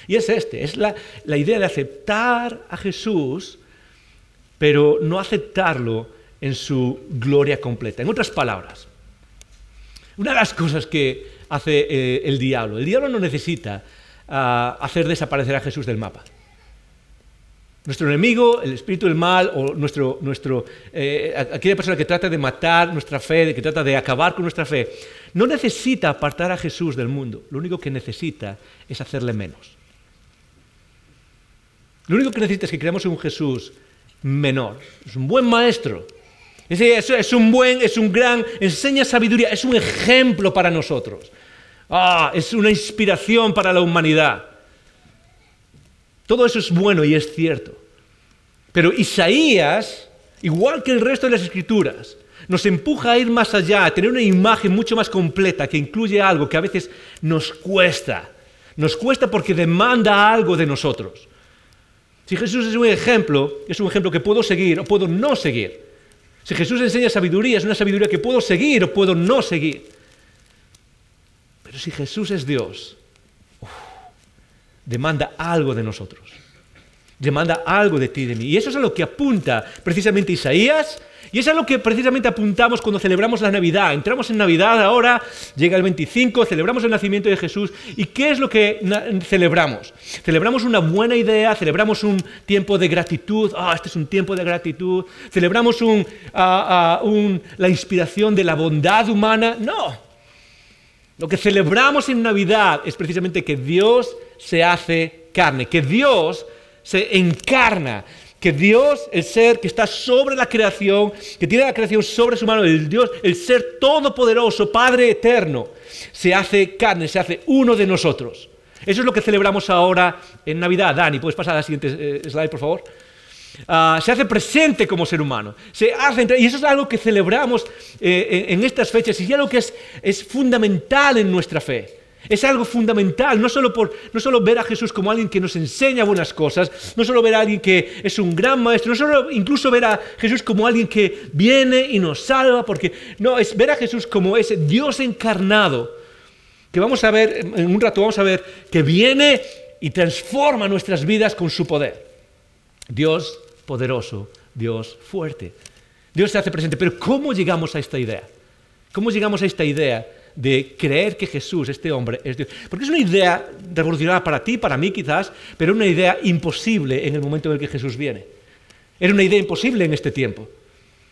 Y es este, es la, idea de aceptar a Jesús, pero no aceptarlo en su gloria completa. En otras palabras, una de las cosas que hace eh, el diablo, el diablo no necesita ah, hacer desaparecer a Jesús del mapa. Nuestro enemigo, el espíritu del mal o nuestro, nuestro, eh, aquella persona que trata de matar nuestra fe, que trata de acabar con nuestra fe, no necesita apartar a Jesús del mundo. Lo único que necesita es hacerle menos. Lo único que necesita es que creamos en un Jesús menor. Es un buen maestro. Es, un buen, es un gran, enseña sabiduría, es un ejemplo para nosotros. Ah, es una inspiración para la humanidad. Todo eso es bueno y es cierto. Pero Isaías, igual que el resto de las escrituras, nos empuja a ir más allá, a tener una imagen mucho más completa que incluye algo que a veces nos cuesta. Nos cuesta porque demanda algo de nosotros. Si Jesús es un ejemplo, es un ejemplo que puedo seguir o puedo no seguir. Si Jesús enseña sabiduría, es una sabiduría que puedo seguir o puedo no seguir. Pero si Jesús es Dios, demanda algo de nosotros. Demanda algo de ti y de mí. Y eso es a lo que apunta precisamente Isaías. Y eso es lo que precisamente apuntamos cuando celebramos la Navidad. Entramos en Navidad ahora, llega el 25, celebramos el nacimiento de Jesús. ¿Y qué es lo que celebramos? Celebramos una buena idea, celebramos un tiempo de gratitud. Ah, este es un tiempo de gratitud. Celebramos ah, ah, la inspiración de la bondad humana. No. Lo que celebramos en Navidad es precisamente que Dios se hace carne, que Dios se encarna, que Dios, el ser que está sobre la creación, que tiene la creación sobre su mano, el Dios, el ser todopoderoso, Padre eterno, se hace carne, se hace uno de nosotros. Eso es lo que celebramos ahora en Navidad. Dani, ¿puedes pasar a la siguiente eh, slide, por favor? Ah, se hace presente como ser humano. Se hace, y eso es algo que celebramos eh, en, estas fechas y es algo que es, es fundamental en nuestra fe. Es algo fundamental, no solo, por, no solo ver a Jesús como alguien que nos enseña buenas cosas, no solo ver a alguien que es un gran maestro, no solo incluso ver a Jesús como alguien que viene y nos salva, porque no, es ver a Jesús como ese Dios encarnado, que vamos a ver, en un rato vamos a ver, que viene y transforma nuestras vidas con su poder. Dios poderoso, Dios fuerte. Dios se hace presente, pero ¿cómo llegamos a esta idea? ¿Cómo llegamos a esta idea? De creer que Jesús, este hombre, es Dios. Porque es una idea revolucionaria para ti, para mí quizás, pero una idea imposible en el momento en el que Jesús viene. Era una idea imposible en este tiempo.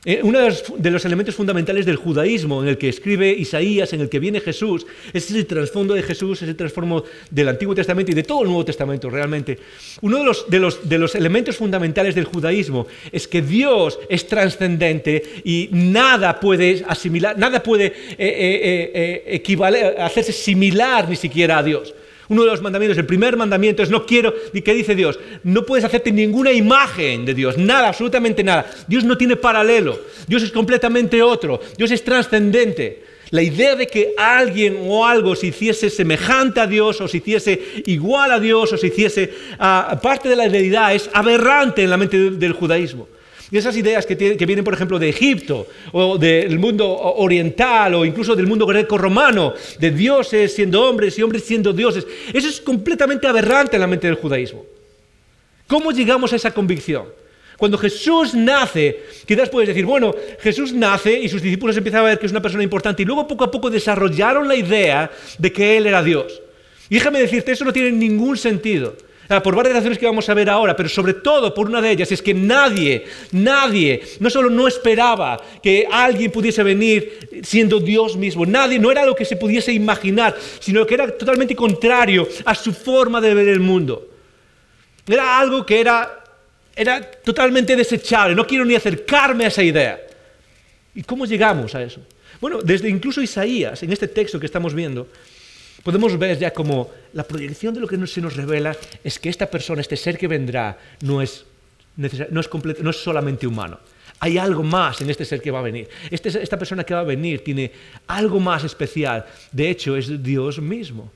Eh, uno de los, elementos fundamentales del judaísmo en el que escribe Isaías, en el que viene Jesús, es el trasfondo de Jesús, es el trasfondo del Antiguo Testamento y de todo el Nuevo Testamento realmente. Uno de los, elementos fundamentales del judaísmo es que Dios es trascendente y nada puede asimilar, nada puede eh, eh, hacerse similar ni siquiera a Dios. Uno de los mandamientos, el primer mandamiento es no quiero, ¿qué dice Dios? No puedes hacerte ninguna imagen de Dios, nada, absolutamente nada. Dios no tiene paralelo, Dios es completamente otro, Dios es trascendente. La idea de que alguien o algo se hiciese semejante a Dios o se hiciese igual a Dios o se hiciese ah, parte de la deidad es aberrante en la mente del judaísmo. Y esas ideas que, vienen, por ejemplo, de Egipto o del mundo oriental o incluso del mundo greco-romano, de dioses siendo hombres y hombres siendo dioses, eso es completamente aberrante en la mente del judaísmo. ¿Cómo llegamos a esa convicción? Cuando Jesús nace, quizás puedes decir, bueno, Jesús nace y sus discípulos empiezan a ver que es una persona importante y luego poco a poco desarrollaron la idea de que Él era Dios. Y déjame decirte, eso no tiene ningún sentido. Ah, por varias razones que vamos a ver ahora, pero sobre todo por una de ellas es que nadie, nadie, no solo no esperaba que alguien pudiese venir siendo Dios mismo, nadie, no era lo que se pudiese imaginar, sino que era totalmente contrario a su forma de ver el mundo. Era algo que era, era totalmente desechable, no quiero ni acercarme a esa idea. ¿Y cómo llegamos a eso? Bueno, desde incluso Isaías, en este texto que estamos viendo, podemos ver ya como la proyección de lo que se nos revela es que esta persona, este ser que vendrá, no es, no es, no es solamente humano. Hay algo más en este ser que va a venir. Este, esta persona que va a venir tiene algo más especial. De hecho, es Dios mismo.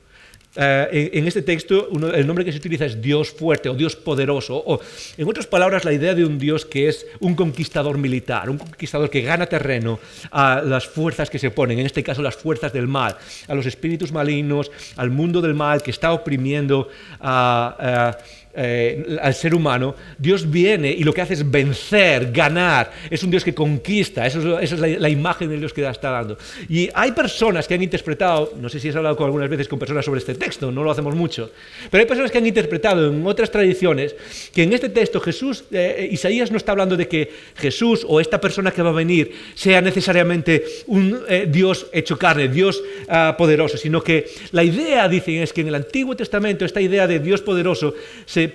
Eh, en, este texto el nombre que se utiliza es Dios fuerte o Dios poderoso, o en otras palabras la idea de un Dios que es un conquistador militar, un conquistador que gana terreno a las fuerzas que se oponen, en este caso las fuerzas del mal, a los espíritus malignos, al mundo del mal que está oprimiendo a eh, al ser humano, Dios viene y lo que hace es vencer, ganar. Es un Dios que conquista. esa es la, imagen de Dios que está dando. Y hay personas que han interpretado, no sé si has hablado con algunas veces con personas sobre este texto, no lo hacemos mucho. Pero hay personas que han interpretado en otras tradiciones que en este texto Jesús, eh, Isaías no está hablando de que Jesús o esta persona que va a venir sea necesariamente un eh, Dios hecho carne, Dios ah, poderoso, sino que la idea, dicen, es que en el Antiguo Testamento esta idea de Dios poderoso se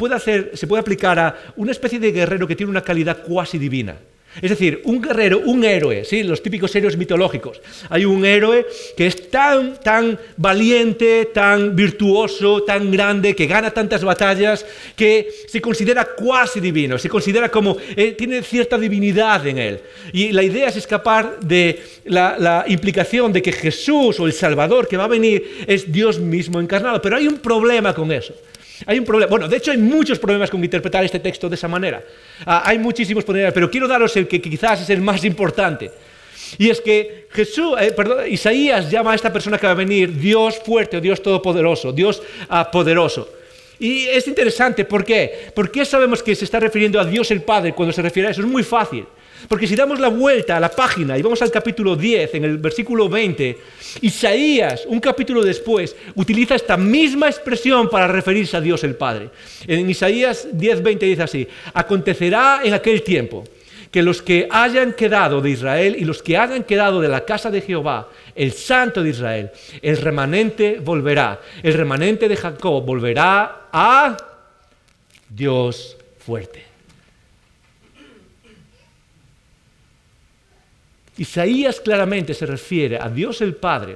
se puede aplicar a una especie de guerrero que tiene una calidad cuasi divina. Es decir, un guerrero, un héroe, ¿sí? los típicos héroes mitológicos. Hay un héroe que es tan, tan valiente, tan virtuoso, tan grande, que gana tantas batallas, que se considera cuasi divino, se considera como, eh, tiene cierta divinidad en él. Y la idea es escapar de la implicación de que Jesús o el Salvador que va a venir es Dios mismo encarnado. Pero hay un problema con eso. Hay un problema. Bueno, de hecho hay muchos problemas con interpretar este texto de esa manera. Ah, hay muchísimos problemas, pero quiero daros el que quizás es el más importante. Y es que Jesús, eh, perdón, Isaías llama a esta persona que va a venir Dios fuerte, Dios todopoderoso, Dios ah, poderoso. Y es interesante, ¿por qué? ¿Por qué sabemos que se está refiriendo a Dios el Padre cuando se refiere a eso? Es muy fácil. Porque si damos la vuelta a la página y vamos al capítulo 10, en el versículo 20, Isaías, un capítulo después, utiliza esta misma expresión para referirse a Dios el Padre. En Isaías 10, 20 dice así, acontecerá en aquel tiempo que los que hayan quedado de Israel y los que hayan quedado de la casa de Jehová, el santo de Israel, el remanente volverá, el remanente de Jacob volverá a Dios fuerte. Isaías claramente se refiere a Dios el Padre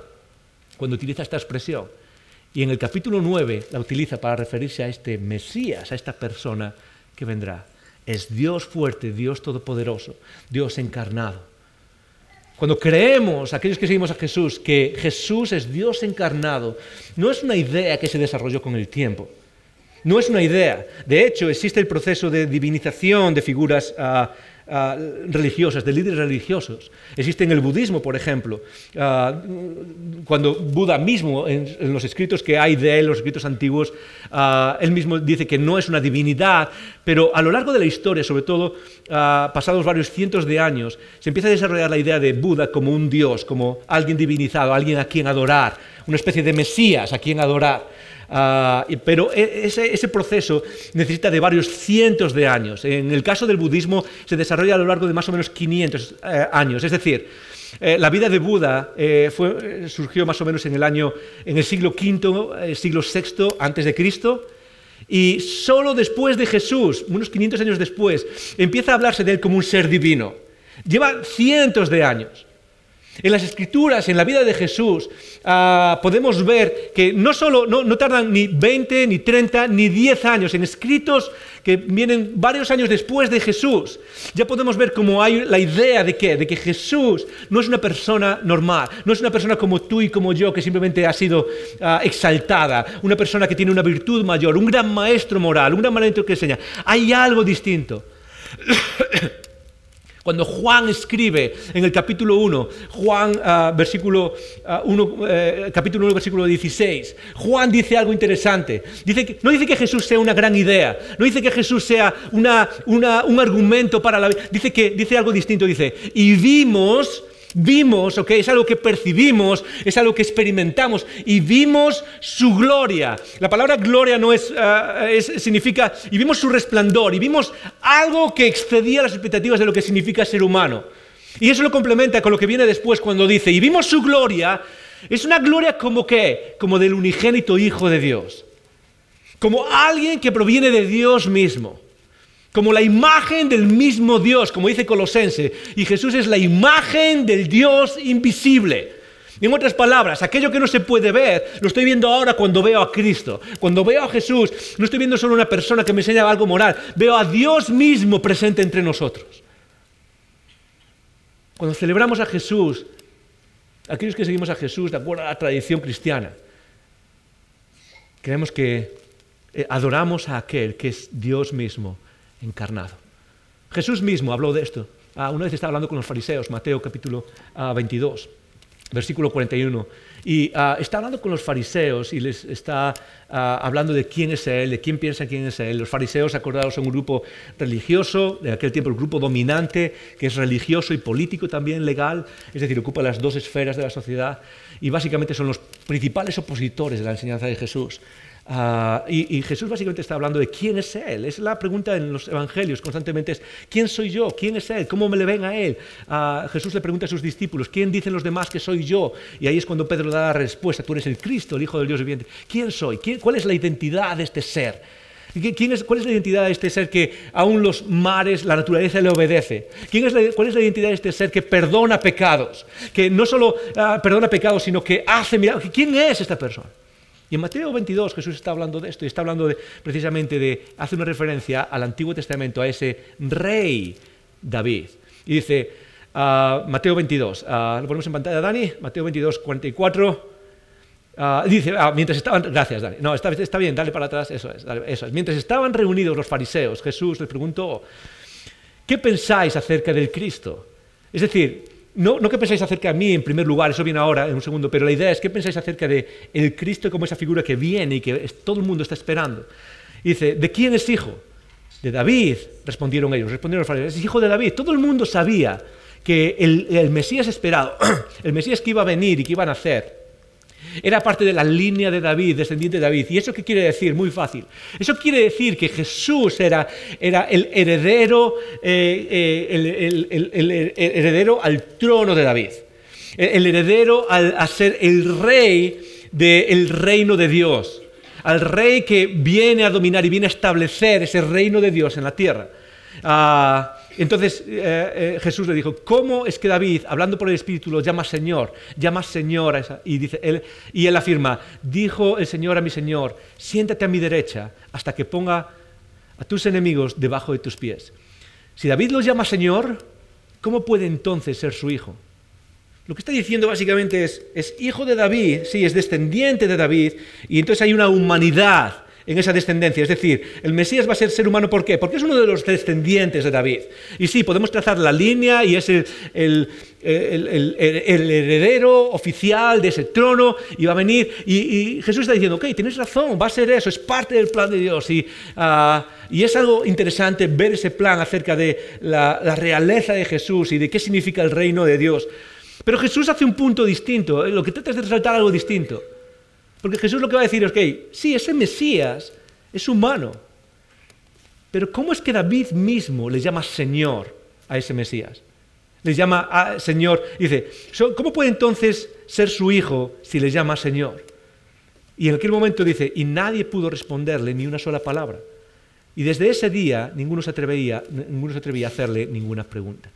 cuando utiliza esta expresión. Y en el capítulo 9 la utiliza para referirse a este Mesías, a esta persona que vendrá. Es Dios fuerte, Dios todopoderoso, Dios encarnado. Cuando creemos, aquellos que seguimos a Jesús, que Jesús es Dios encarnado, no es una idea que se desarrolló con el tiempo. No es una idea. De hecho, existe el proceso de divinización de figuras uh, Ah, religiosas, de líderes religiosos. Existe en el budismo, por ejemplo, ah, cuando Buda mismo, en, los escritos que hay de él, los escritos antiguos, ah, él mismo dice que no es una divinidad, pero a lo largo de la historia, sobre todo pasados varios cientos de años, se empieza a desarrollar la idea de Buda como un dios, como alguien divinizado, alguien a quien adorar, una especie de Mesías a quien adorar. Ah, pero e, ese, proceso necesita de varios cientos de años. En el caso del budismo se desarrolla a lo largo de más o menos 500 eh, años. Es decir, eh, la vida de Buda eh, surgió más o menos en el año, en el siglo V, siglo VI antes de Cristo. Y solo después de Jesús, unos 500 años después, empieza a hablarse de él como un ser divino. Lleva cientos de años. En las escrituras, en la vida de Jesús, ah, podemos ver que no solo no, tardan ni 20, ni 30, ni 10 años en escritos que vienen varios años después de Jesús. Ya podemos ver cómo hay la idea de que, de que Jesús no es una persona normal, no es una persona como tú y como yo que simplemente ha sido ah, exaltada, una persona que tiene una virtud mayor, un gran maestro moral, un gran maestro que enseña. Hay algo distinto. Cuando Juan escribe en el capítulo 1, Juan, uh, versículo, 1, uh, uh, capítulo 1, versículo 16, Juan dice algo interesante. No dice que Jesús sea una gran idea, no dice que Jesús sea una, un argumento para la vida, dice que dice algo distinto, dice, y vimos vimos, ¿ok? Es algo que percibimos, es algo que experimentamos y vimos su gloria. La palabra gloria no es, eh, significa, y vimos su resplandor, y vimos algo que excedía las expectativas de lo que significa ser humano. Y eso lo complementa con lo que viene después cuando dice, y vimos su gloria, es una gloria como qué? Como del unigénito Hijo de Dios. Como alguien que proviene de Dios mismo como la imagen del mismo Dios, como dice Colosense, y Jesús es la imagen del Dios invisible. En otras palabras, aquello que no se puede ver, lo estoy viendo ahora cuando veo a Cristo. Cuando veo a Jesús, no estoy viendo solo una persona que me enseña algo moral, veo a Dios mismo presente entre nosotros. Cuando celebramos a Jesús, aquellos que seguimos a Jesús de acuerdo a la tradición cristiana, creemos que eh, adoramos a aquel que es Dios mismo encarnado. Jesús mismo habló de esto. Ah, una vez estaba hablando con los fariseos, Mateo capítulo 22, ah, versículo 41, y ah, está hablando con los fariseos y les está hablando de quién es Él, de quién piensa quién es Él. Los fariseos, acordados, son un grupo religioso, de aquel tiempo el grupo dominante, que es religioso y político también, legal, es decir, ocupa las dos esferas de la sociedad, y básicamente son los principales opositores de la enseñanza de Jesús. Ah, y, Jesús básicamente está hablando de quién es Él. Es la pregunta en los evangelios constantemente es, ¿quién soy yo? ¿Quién es Él? ¿Cómo me le ven a Él? Ah, Jesús le pregunta a sus discípulos, ¿quién dicen los demás que soy yo? Y ahí es cuando Pedro da la respuesta, tú eres el Cristo, el Hijo del Dios viviente. ¿Quién soy? ¿Cuál es la identidad de este ser? ¿Quién es, ¿Cuál es la identidad de este ser que aún los mares, la naturaleza le obedece? ¿Quién es ¿Cuál es la identidad de este ser que perdona pecados? Que no solo ah, perdona pecados, sino que hace milagros. ¿Quién es esta persona? Y en Mateo 22 Jesús está hablando de esto y está hablando precisamente de, hace una referencia al Antiguo Testamento, a ese rey David. Y dice, uh, Mateo 22, uh, lo ponemos en pantalla, Dani, Mateo 22, 44. Uh, dice, mientras estaban, gracias Dani, no, está, está, bien, dale para atrás, eso es, eso es. Mientras estaban reunidos los fariseos, Jesús les preguntó, ¿qué pensáis acerca del Cristo? Es decir, no, no qué pensáis acerca de mí en primer lugar, eso viene ahora en un segundo, pero la idea es qué pensáis acerca de el Cristo como esa figura que viene y que todo el mundo está esperando. Y dice, ¿de quién es hijo? De David, respondieron ellos, respondieron los fariseos, es hijo de David. Todo el mundo sabía que el, el Mesías esperado, <clears throat> el Mesías que iba a venir y que iba a nacer, era parte de la línea de David, descendiente de David. ¿Y eso qué quiere decir? Muy fácil. Eso quiere decir que Jesús era, era el, heredero, eh, eh, el, heredero al trono de David. El, heredero al, ser el rey del reino de Dios. Al rey que viene a dominar y viene a establecer ese reino de Dios en la tierra. Ah, entonces eh, eh, Jesús le dijo, ¿cómo es que David, hablando por el Espíritu, lo llama Señor? Llama Señor a esa, y, él, y él afirma, dijo el Señor a mi Señor, siéntate a mi derecha hasta que ponga a tus enemigos debajo de tus pies. Si David lo llama Señor, ¿cómo puede entonces ser su hijo? Lo que está diciendo básicamente es, es hijo de David, sí, es descendiente de David, y entonces hay una humanidad en esa descendencia. Es decir, el Mesías va a ser ser humano, ¿por qué? Porque es uno de los descendientes de David. Y sí, podemos trazar la línea y es el, heredero oficial de ese trono y va a venir. Y, Jesús está diciendo, ok, tienes razón, va a ser eso, es parte del plan de Dios. Y, ah, es algo interesante ver ese plan acerca de la, la realeza de Jesús y de qué significa el reino de Dios. Pero Jesús hace un punto distinto, lo que trata es de resaltar algo distinto. Porque Jesús lo que va a decir es que, sí, ese Mesías es humano. Pero ¿cómo es que David mismo le llama Señor a ese Mesías? Le llama Señor. Dice, ¿cómo puede entonces ser su hijo si le llama Señor? Y en aquel momento dice, y nadie pudo responderle ni una sola palabra. Y desde ese día ninguno se atrevía, ninguno se atrevía a hacerle ninguna pregunta.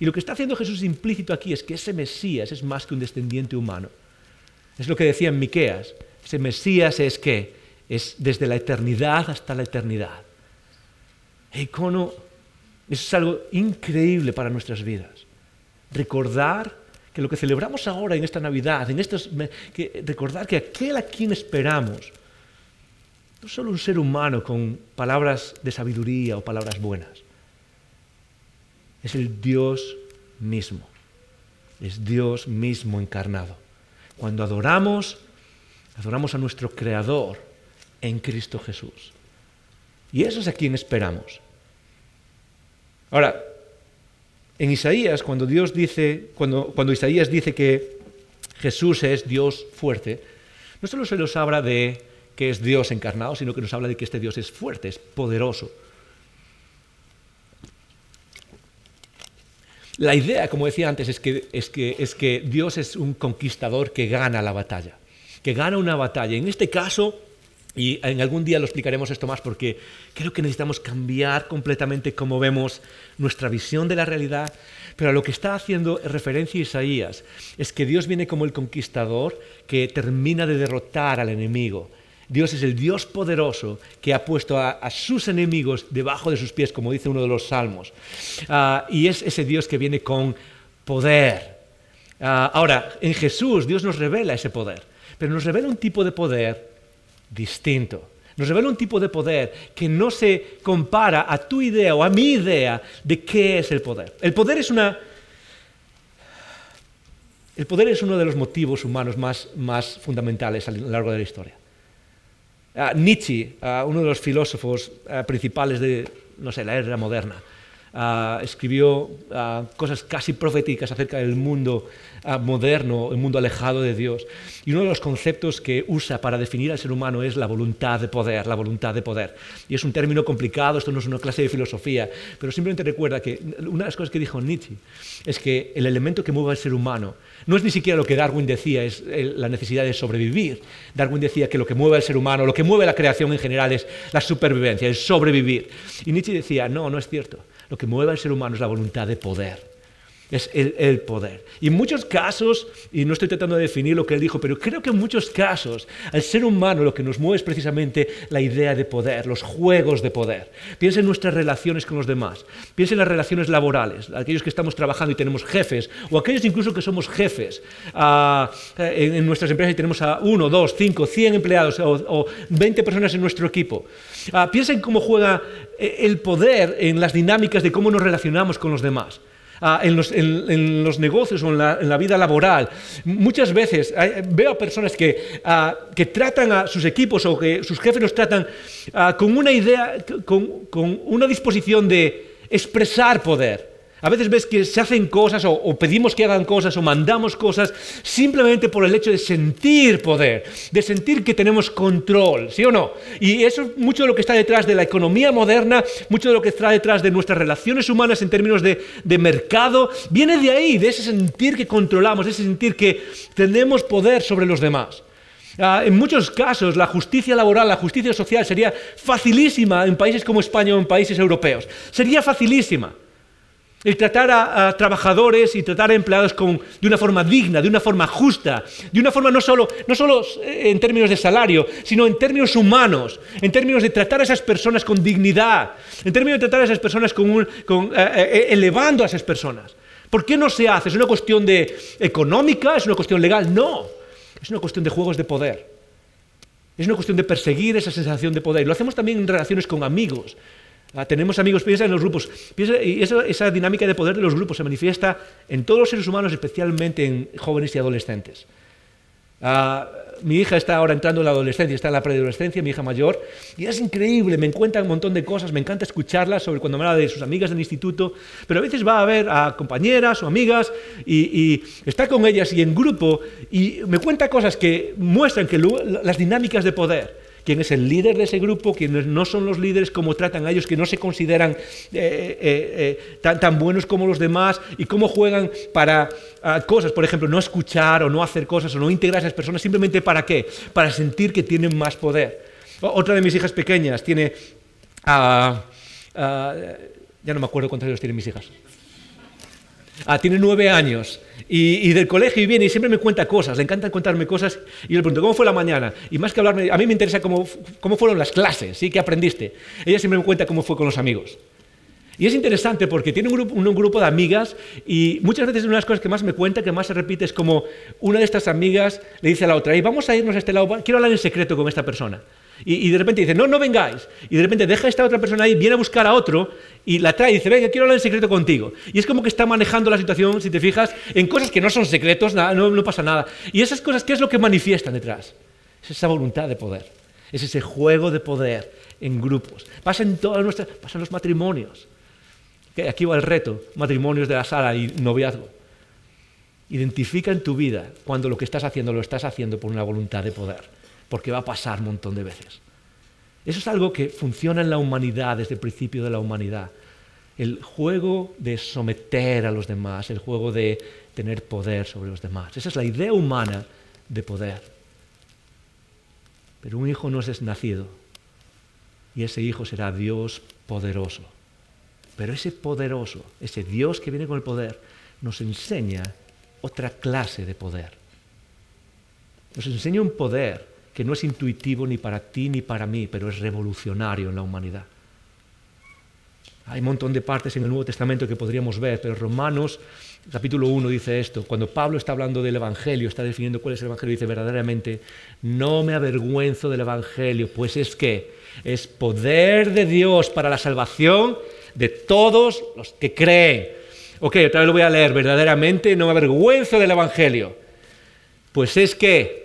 Y lo que está haciendo Jesús implícito aquí es que ese Mesías es más que un descendiente humano. Es lo que decía en Miqueas. Ese Mesías es que es desde la eternidad hasta la eternidad. Icono, eso es algo increíble para nuestras vidas. Recordar que lo que celebramos ahora en esta Navidad, en estos, que, recordar que aquel a quien esperamos, no es solo un ser humano con palabras de sabiduría o palabras buenas, es el Dios mismo, es Dios mismo encarnado. Cuando adoramos Adoramos a nuestro Creador en Cristo Jesús. Y eso es a quien esperamos. Ahora, en Isaías, cuando Dios dice, cuando, Isaías dice que Jesús es Dios fuerte, no solo se nos habla de que es Dios encarnado, sino que nos habla de que este Dios es fuerte, es poderoso. La idea, como decía antes, es que Dios es un conquistador que gana la batalla que gana una batalla. En este caso, y en algún día lo explicaremos esto más porque creo que necesitamos cambiar completamente cómo vemos nuestra visión de la realidad, pero a lo que está haciendo referencia Isaías es que Dios viene como el conquistador que termina de derrotar al enemigo. Dios es el Dios poderoso que ha puesto a, sus enemigos debajo de sus pies, como dice uno de los salmos. Ah, y es ese Dios que viene con poder. Ah, ahora, en Jesús Dios nos revela ese poder pero nos revela un tipo de poder distinto. Nos revela un tipo de poder que no se compara a tu idea o a mi idea de qué es el poder. El poder es una... El poder es uno de los motivos humanos más, más fundamentales a lo largo de la historia. Ah, Nietzsche, ah, uno de los filósofos ah, principales de no sé, la era moderna, ah, escribió ah, cosas casi proféticas acerca del mundo ah, moderno, el mundo alejado de Dios. Y uno de los conceptos que usa para definir al ser humano es la voluntad de poder, la voluntad de poder. Y es un término complicado, esto no es una clase de filosofía, pero simplemente recuerda que una de las cosas que dijo Nietzsche es que el elemento que mueve al ser humano no es ni siquiera lo que Darwin decía, es la necesidad de sobrevivir. Darwin decía que lo que mueve al ser humano, lo que mueve la creación en general es la supervivencia, el sobrevivir. Y Nietzsche decía, no, no es cierto. Lo que mueve al ser humano es la voluntad de poder es el, poder. Y en muchos casos, y no estoy tratando de definir lo que él dijo, pero creo que en muchos casos al ser humano lo que nos mueve es precisamente la idea de poder, los juegos de poder. Piensa en nuestras relaciones con los demás, piensa en las relaciones laborales, aquellos que estamos trabajando y tenemos jefes, o aquellos incluso que somos jefes ah, en, nuestras empresas y tenemos a uno, dos, cinco, cien empleados o, veinte personas en nuestro equipo. Ah, piensa en cómo juega eh, el poder en las dinámicas de cómo nos relacionamos con los demás. Ah, en, los, negocios o en la, vida laboral. Muchas veces veo a personas que, que, tratan a sus equipos o que sus jefes los tratan con una idea, con, con una disposición de expresar poder. A veces ves que se hacen cosas o, pedimos que hagan cosas o mandamos cosas simplemente por el hecho de sentir poder, de sentir que tenemos control, ¿sí o no? Y eso es mucho de lo que está detrás de la economía moderna, mucho de lo que está detrás de nuestras relaciones humanas en términos de, mercado, viene de ahí, de ese sentir que controlamos, de ese sentir que tenemos poder sobre los demás. Ah, en muchos casos la justicia laboral, la justicia social sería facilísima en países como España o en países europeos. Sería facilísima. El tratar a, trabajadores y tratar a empleados de una forma digna, de una forma justa, de una forma no solo, no solo eh, en términos de salario, sino en términos humanos, en términos de tratar a esas personas con dignidad, en términos de tratar a esas personas con, eh, eh, elevando a esas personas. ¿Por qué no se hace? ¿Es una cuestión de económica? ¿Es una cuestión legal? No, es una cuestión de juegos de poder. Es una cuestión de perseguir esa sensación de poder. Lo hacemos también en relaciones con amigos. Ah, tenemos amigos, piensa en los grupos. y esa, dinámica de poder de los grupos se manifiesta en todos los seres humanos, especialmente en jóvenes y adolescentes. Ah, mi hija está ahora entrando en la adolescencia, está en la preadolescencia, mi hija mayor, y es increíble, me cuenta un montón de cosas, me encanta escucharla sobre cuando me habla de sus amigas del instituto, pero a veces va a ver a compañeras o amigas y, está con ellas y en grupo y me cuenta cosas que muestran que las dinámicas de poder quién es el líder de ese grupo, quiénes no son los líderes, cómo tratan a ellos que no se consideran eh, eh, eh, tan, buenos como los demás y cómo juegan para ah, cosas, por ejemplo, no escuchar o no hacer cosas o no integrar a esas personas, simplemente para qué? Para sentir que tienen más poder. otra de mis hijas pequeñas tiene... Ah, ah, ya no me acuerdo cuántos años tienen mis hijas. Ah, tiene nueve años y, del colegio y viene y siempre me cuenta cosas, le encanta contarme cosas y le pregunto, ¿cómo fue la mañana? Y más que hablarme, a mí me interesa cómo, cómo fueron las clases, ¿sí? ¿Qué aprendiste? Ella siempre me cuenta cómo fue con los amigos. Y es interesante porque tiene un grupo, un grupo, de amigas y muchas veces una de las cosas que más me cuenta, que más se repite, es como una de estas amigas le dice a la otra, y vamos a irnos a este lado, quiero hablar en secreto con esta persona. Y, de repente dice, no, no vengáis. Y de repente deja a esta otra persona ahí, viene a buscar a otro y la trae y dice, venga, quiero hablar en secreto contigo. Y es como que está manejando la situación, si te fijas, en cosas que no son secretos, nada, no, pasa nada. Y esas cosas, ¿qué es lo que manifiestan detrás? Es esa voluntad de poder. Es ese juego de poder en grupos. Pasa en todas nuestras, pasa en los matrimonios. Aquí va el reto, matrimonios de la sala y noviazgo. Identifica en tu vida cuando lo que estás haciendo lo estás haciendo por una voluntad de poder porque va a pasar un montón de veces. Eso es algo que funciona en la humanidad desde el principio de la humanidad. El juego de someter a los demás, el juego de tener poder sobre los demás. Esa es la idea humana de poder. Pero un hijo no es nacido y ese hijo será Dios poderoso. Pero ese poderoso, ese Dios que viene con el poder, nos enseña otra clase de poder. Nos enseña un poder que no es intuitivo ni para ti ni para mí, pero es revolucionario en la humanidad. Hay un montón de partes en el Nuevo Testamento que podríamos ver, pero Romanos capítulo 1 dice esto, cuando Pablo está hablando del Evangelio, está definiendo cuál es el Evangelio, dice verdaderamente, no me avergüenzo del Evangelio, pues es que es poder de Dios para la salvación de todos los que creen. Ok, otra vez lo voy a leer, verdaderamente no me avergüenzo del Evangelio, pues es que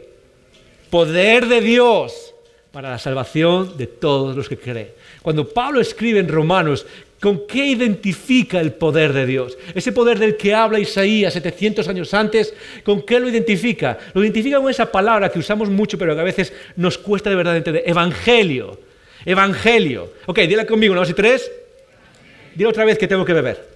poder de Dios para la salvación de todos los que creen. Cuando Pablo escribe en Romanos ¿Con qué identifica el poder de Dios? Ese poder del que habla Isaías 700 años antes, ¿con qué lo identifica? Lo identifica con esa palabra que usamos mucho, pero que a veces nos cuesta de verdad entender. Evangelio. Evangelio. Ok, dile conmigo, una, dos y tres. Dile otra vez que tengo que beber.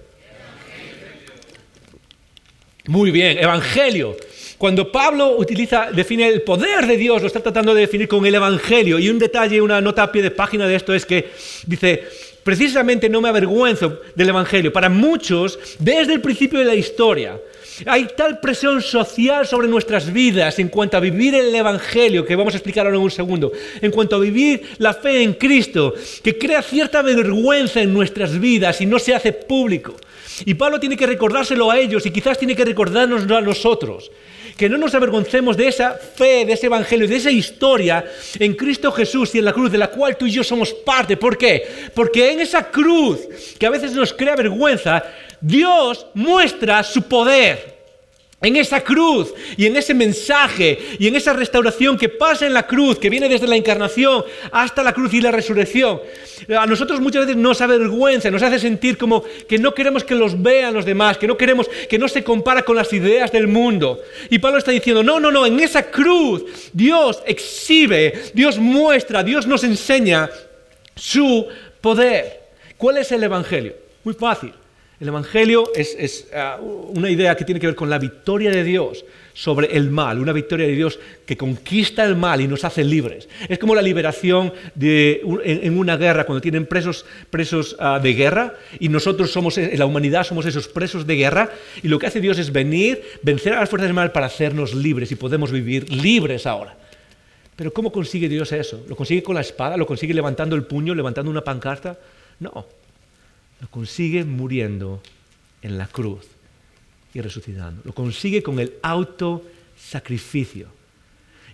Muy bien, Evangelio. Cuando Pablo utiliza, define el poder de Dios, lo está tratando de definir con el Evangelio. Y un detalle, una nota a pie de página de esto es que dice, precisamente no me avergüenzo del Evangelio. Para muchos, desde el principio de la historia, hay tal presión social sobre nuestras vidas en cuanto a vivir el Evangelio, que vamos a explicar ahora en un segundo, en cuanto a vivir la fe en Cristo, que crea cierta vergüenza en nuestras vidas y no se hace público. Y Pablo tiene que recordárselo a ellos y quizás tiene que recordárnoslo a nosotros que no nos avergoncemos de esa fe, de ese evangelio, de esa historia en Cristo Jesús y en la cruz, de la cual tú y yo somos parte. ¿Por qué? Porque en esa cruz, que a veces nos crea vergüenza, Dios muestra su poder en esa cruz y en ese mensaje y en esa restauración que pasa en la cruz, que viene desde la encarnación hasta la cruz y la resurrección, a nosotros muchas veces nos avergüenza, nos hace sentir como que no queremos que los vean los demás, que no queremos que no se compara con las ideas del mundo. Y Pablo está diciendo, no, no, no, en esa cruz Dios exhibe, Dios muestra, Dios nos enseña su poder. ¿Cuál es el Evangelio? Muy fácil. El Evangelio es, ah, una idea que tiene que ver con la victoria de Dios sobre el mal, una victoria de Dios que conquista el mal y nos hace libres. Es como la liberación en, una guerra, cuando tienen presos, ah, de guerra y nosotros somos, la humanidad somos esos presos de guerra y lo que hace Dios es venir, vencer a las fuerzas del mal para hacernos libres y podemos vivir libres ahora. Pero ¿cómo consigue Dios eso? ¿Lo consigue con la espada? ¿Lo consigue levantando el puño, levantando una pancarta? No, lo consigue muriendo en la cruz y resucitando. Lo consigue con el autosacrificio.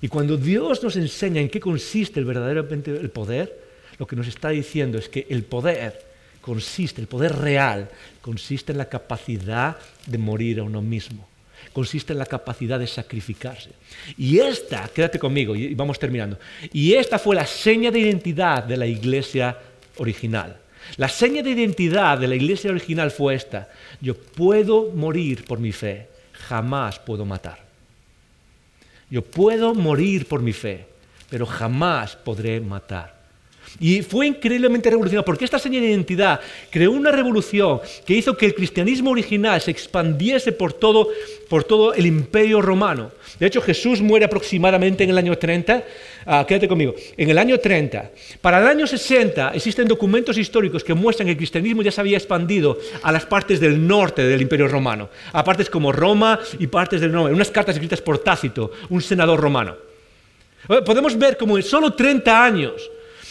Y cuando Dios nos enseña en qué consiste el verdaderamente el poder, lo que nos está diciendo es que el poder consiste, el poder real, consiste en la capacidad de morir a uno mismo. Consiste en la capacidad de sacrificarse. Y esta, quédate conmigo y vamos terminando, y esta fue la seña de identidad de la iglesia original. La seña de identidad de la iglesia original fue esta. Yo puedo morir por mi fe, jamás puedo matar. Yo puedo morir por mi fe, pero jamás podré matar. Y fue increíblemente revolucionario porque esta señal de identidad creó una revolución que hizo que el cristianismo original se expandiese por todo, por todo el imperio romano. De hecho, Jesús muere aproximadamente en el año 30. Ah, quédate conmigo. En el año 30. Para el año 60 existen documentos históricos que muestran que el cristianismo ya se había expandido a las partes del norte del imperio romano, a partes como Roma y partes del norte. Unas cartas escritas por Tácito, un senador romano. Podemos ver como en solo 30 años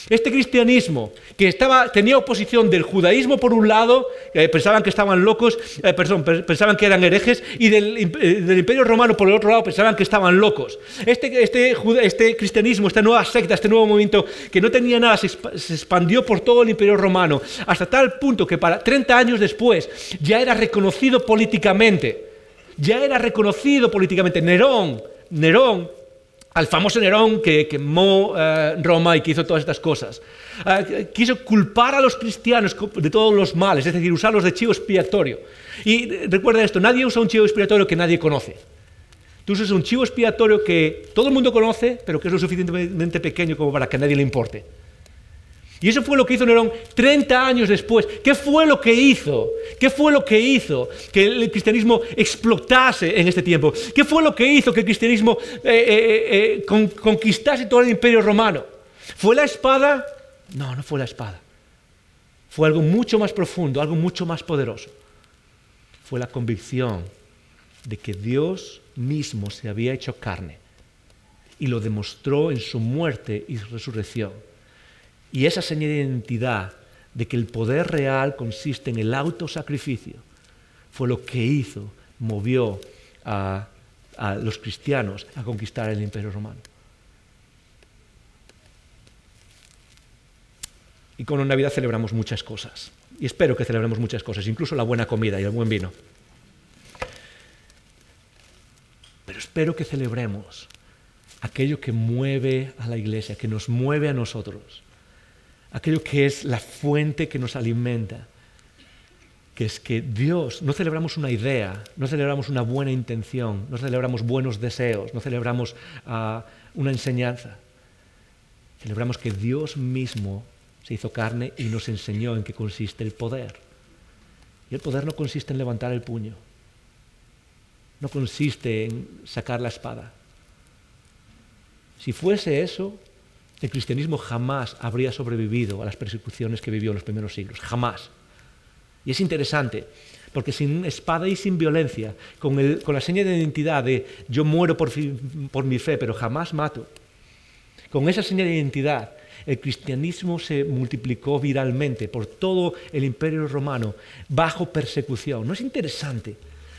este cristianismo que estaba, tenía oposición del judaísmo por un lado, eh, pensaban que estaban locos, eh, perdón, pensaban que eran herejes, y del, eh, del, imperio romano por el otro lado pensaban que estaban locos. Este, este, este, cristianismo, esta nueva secta, este nuevo movimiento que no tenía nada, se, se expandió por todo el imperio romano, hasta tal punto que para 30 años después ya era reconocido políticamente. Ya era reconocido políticamente. Nerón, Nerón al famoso Nerón que quemó eh, Roma y que hizo todas estas cosas. Eh, quiso culpar a los cristianos de todos los males, es decir, usarlos de chivo expiatorio. Y eh, recuerda esto, nadie usa un chivo expiatorio que nadie conoce. Tú usas un chivo expiatorio que todo el mundo conoce, pero que es lo suficientemente pequeño como para que a nadie le importe. Y eso fue lo que hizo Nerón 30 años después. ¿Qué fue lo que hizo? ¿Qué fue lo que hizo que el cristianismo explotase en este tiempo? ¿Qué fue lo que hizo que el cristianismo eh, eh, eh, conquistase todo el imperio romano? ¿Fue la espada? No, no fue la espada. Fue algo mucho más profundo, algo mucho más poderoso. Fue la convicción de que Dios mismo se había hecho carne y lo demostró en su muerte y resurrección y esa señal de identidad de que el poder real consiste en el autosacrificio fue lo que hizo, movió a, los cristianos a conquistar el imperio romano. Y con Navidad celebramos muchas cosas. Y espero que celebremos muchas cosas, incluso la buena comida y el buen vino. Pero espero que celebremos aquello que mueve a la iglesia, que nos mueve a nosotros aquello que es la fuente que nos alimenta, que es que Dios, no celebramos una idea, no celebramos una buena intención, no celebramos buenos deseos, no celebramos ah, una enseñanza. Celebramos que Dios mismo se hizo carne y nos enseñó en qué consiste el poder. Y el poder no consiste en levantar el puño, no consiste en sacar la espada. Si fuese eso, el cristianismo jamás habría sobrevivido a las persecuciones que vivió en los primeros siglos, jamás. Y es interesante, porque sin espada y sin violencia, con, la seña de identidad de yo muero por, por mi fe, pero jamás mato, con esa seña de identidad, el cristianismo se multiplicó viralmente por todo el imperio romano bajo persecución. ¿No es interesante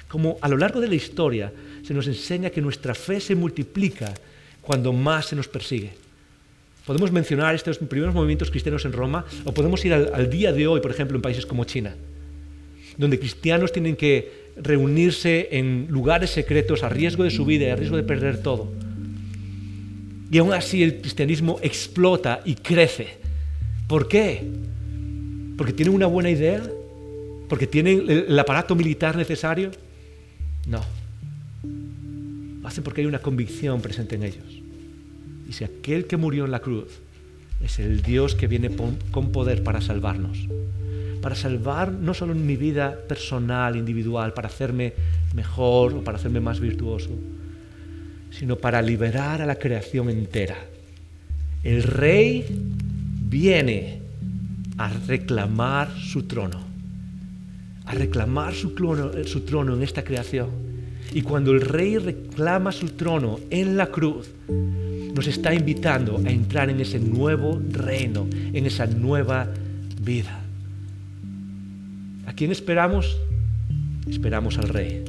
como a lo largo de la historia se nos enseña que nuestra fe se multiplica cuando más se nos persigue? Podemos mencionar estos primeros movimientos cristianos en Roma o podemos ir al, al día de hoy, por ejemplo, en países como China donde cristianos tienen que reunirse en lugares secretos a riesgo de su vida y a riesgo de perder todo. Y aún así el cristianismo explota y crece. ¿Por qué? ¿Porque tienen una buena idea? ¿Porque tienen el aparato militar necesario? No. Hacen porque hay una convicción presente en ellos. Y si aquel que murió en la cruz es el Dios que viene con poder para salvarnos, para salvar no solo en mi vida personal, individual, para hacerme mejor o para hacerme más virtuoso, sino para liberar a la creación entera. El rey viene a reclamar su trono, a reclamar su trono, su trono en esta creación. Y cuando el rey reclama su trono en la cruz, nos está invitando a entrar en ese nuevo reino, en esa nueva vida. ¿A quién esperamos? Esperamos al Rey.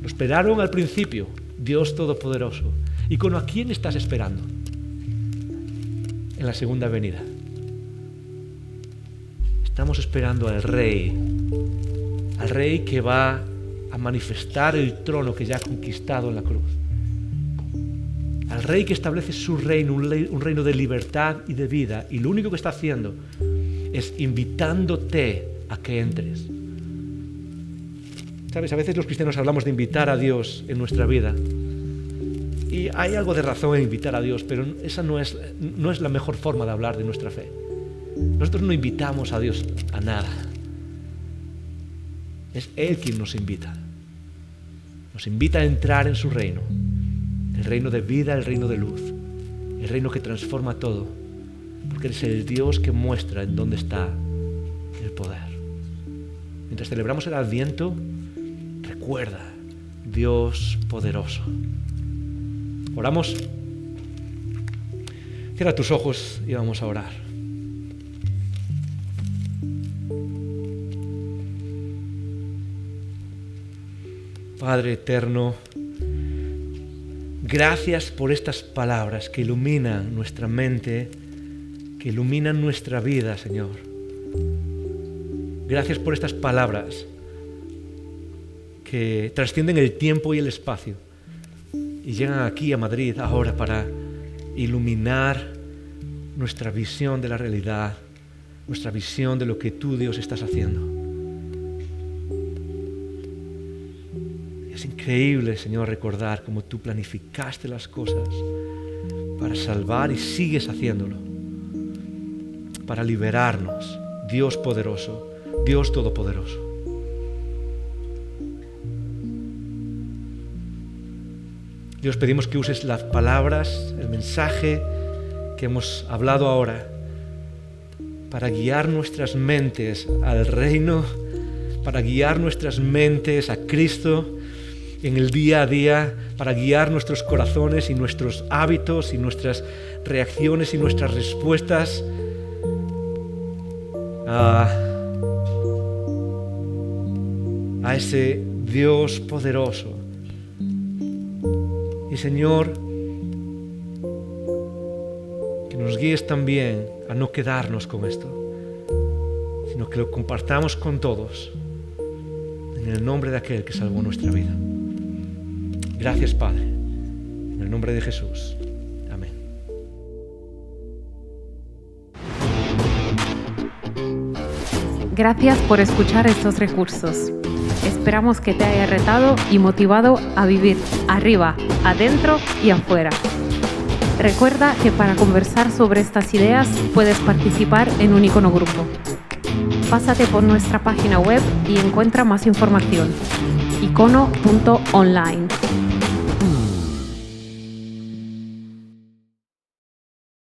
Lo esperaron al principio, Dios Todopoderoso. ¿Y con a quién estás esperando? En la segunda venida. Estamos esperando al Rey, al Rey que va a manifestar el trono que ya ha conquistado en la cruz. Al Rey que establece su reino, un reino de libertad y de vida. Y lo único que está haciendo es invitándote a que entres. Sabes, a veces los cristianos hablamos de invitar a Dios en nuestra vida. Y hay algo de razón en invitar a Dios, pero esa no es, no es la mejor forma de hablar de nuestra fe. Nosotros no invitamos a Dios a nada. Es Él quien nos invita. Nos invita a entrar en su reino. El reino de vida, el reino de luz. El reino que transforma todo porque eres el Dios que muestra en dónde está el poder. Mientras celebramos el Adviento, recuerda, Dios poderoso. Oramos. Cierra tus ojos y vamos a orar. Padre eterno, gracias por estas palabras que iluminan nuestra mente que iluminan nuestra vida, Señor. Gracias por estas palabras que trascienden el tiempo y el espacio y llegan aquí a Madrid ahora para iluminar nuestra visión de la realidad, nuestra visión de lo que tú, Dios, estás haciendo. Increíble, Señor, recordar cómo tú planificaste las cosas para salvar y sigues haciéndolo para liberarnos, Dios poderoso, Dios todopoderoso. Dios pedimos que uses las palabras, el mensaje que hemos hablado ahora para guiar nuestras mentes al reino, para guiar nuestras mentes a Cristo en el día a día, para guiar nuestros corazones y nuestros hábitos y nuestras reacciones y nuestras respuestas a, ese Dios poderoso. Y Señor, que nos guíes también a no quedarnos con esto, sino que lo compartamos con todos en el nombre de aquel que salvó nuestra vida. Gracias Padre, en el nombre de Jesús. Gracias por escuchar estos recursos. Esperamos que te haya retado y motivado a vivir arriba, adentro y afuera. Recuerda que para conversar sobre estas ideas puedes participar en un icono grupo. Pásate por nuestra página web y encuentra más información. icono.online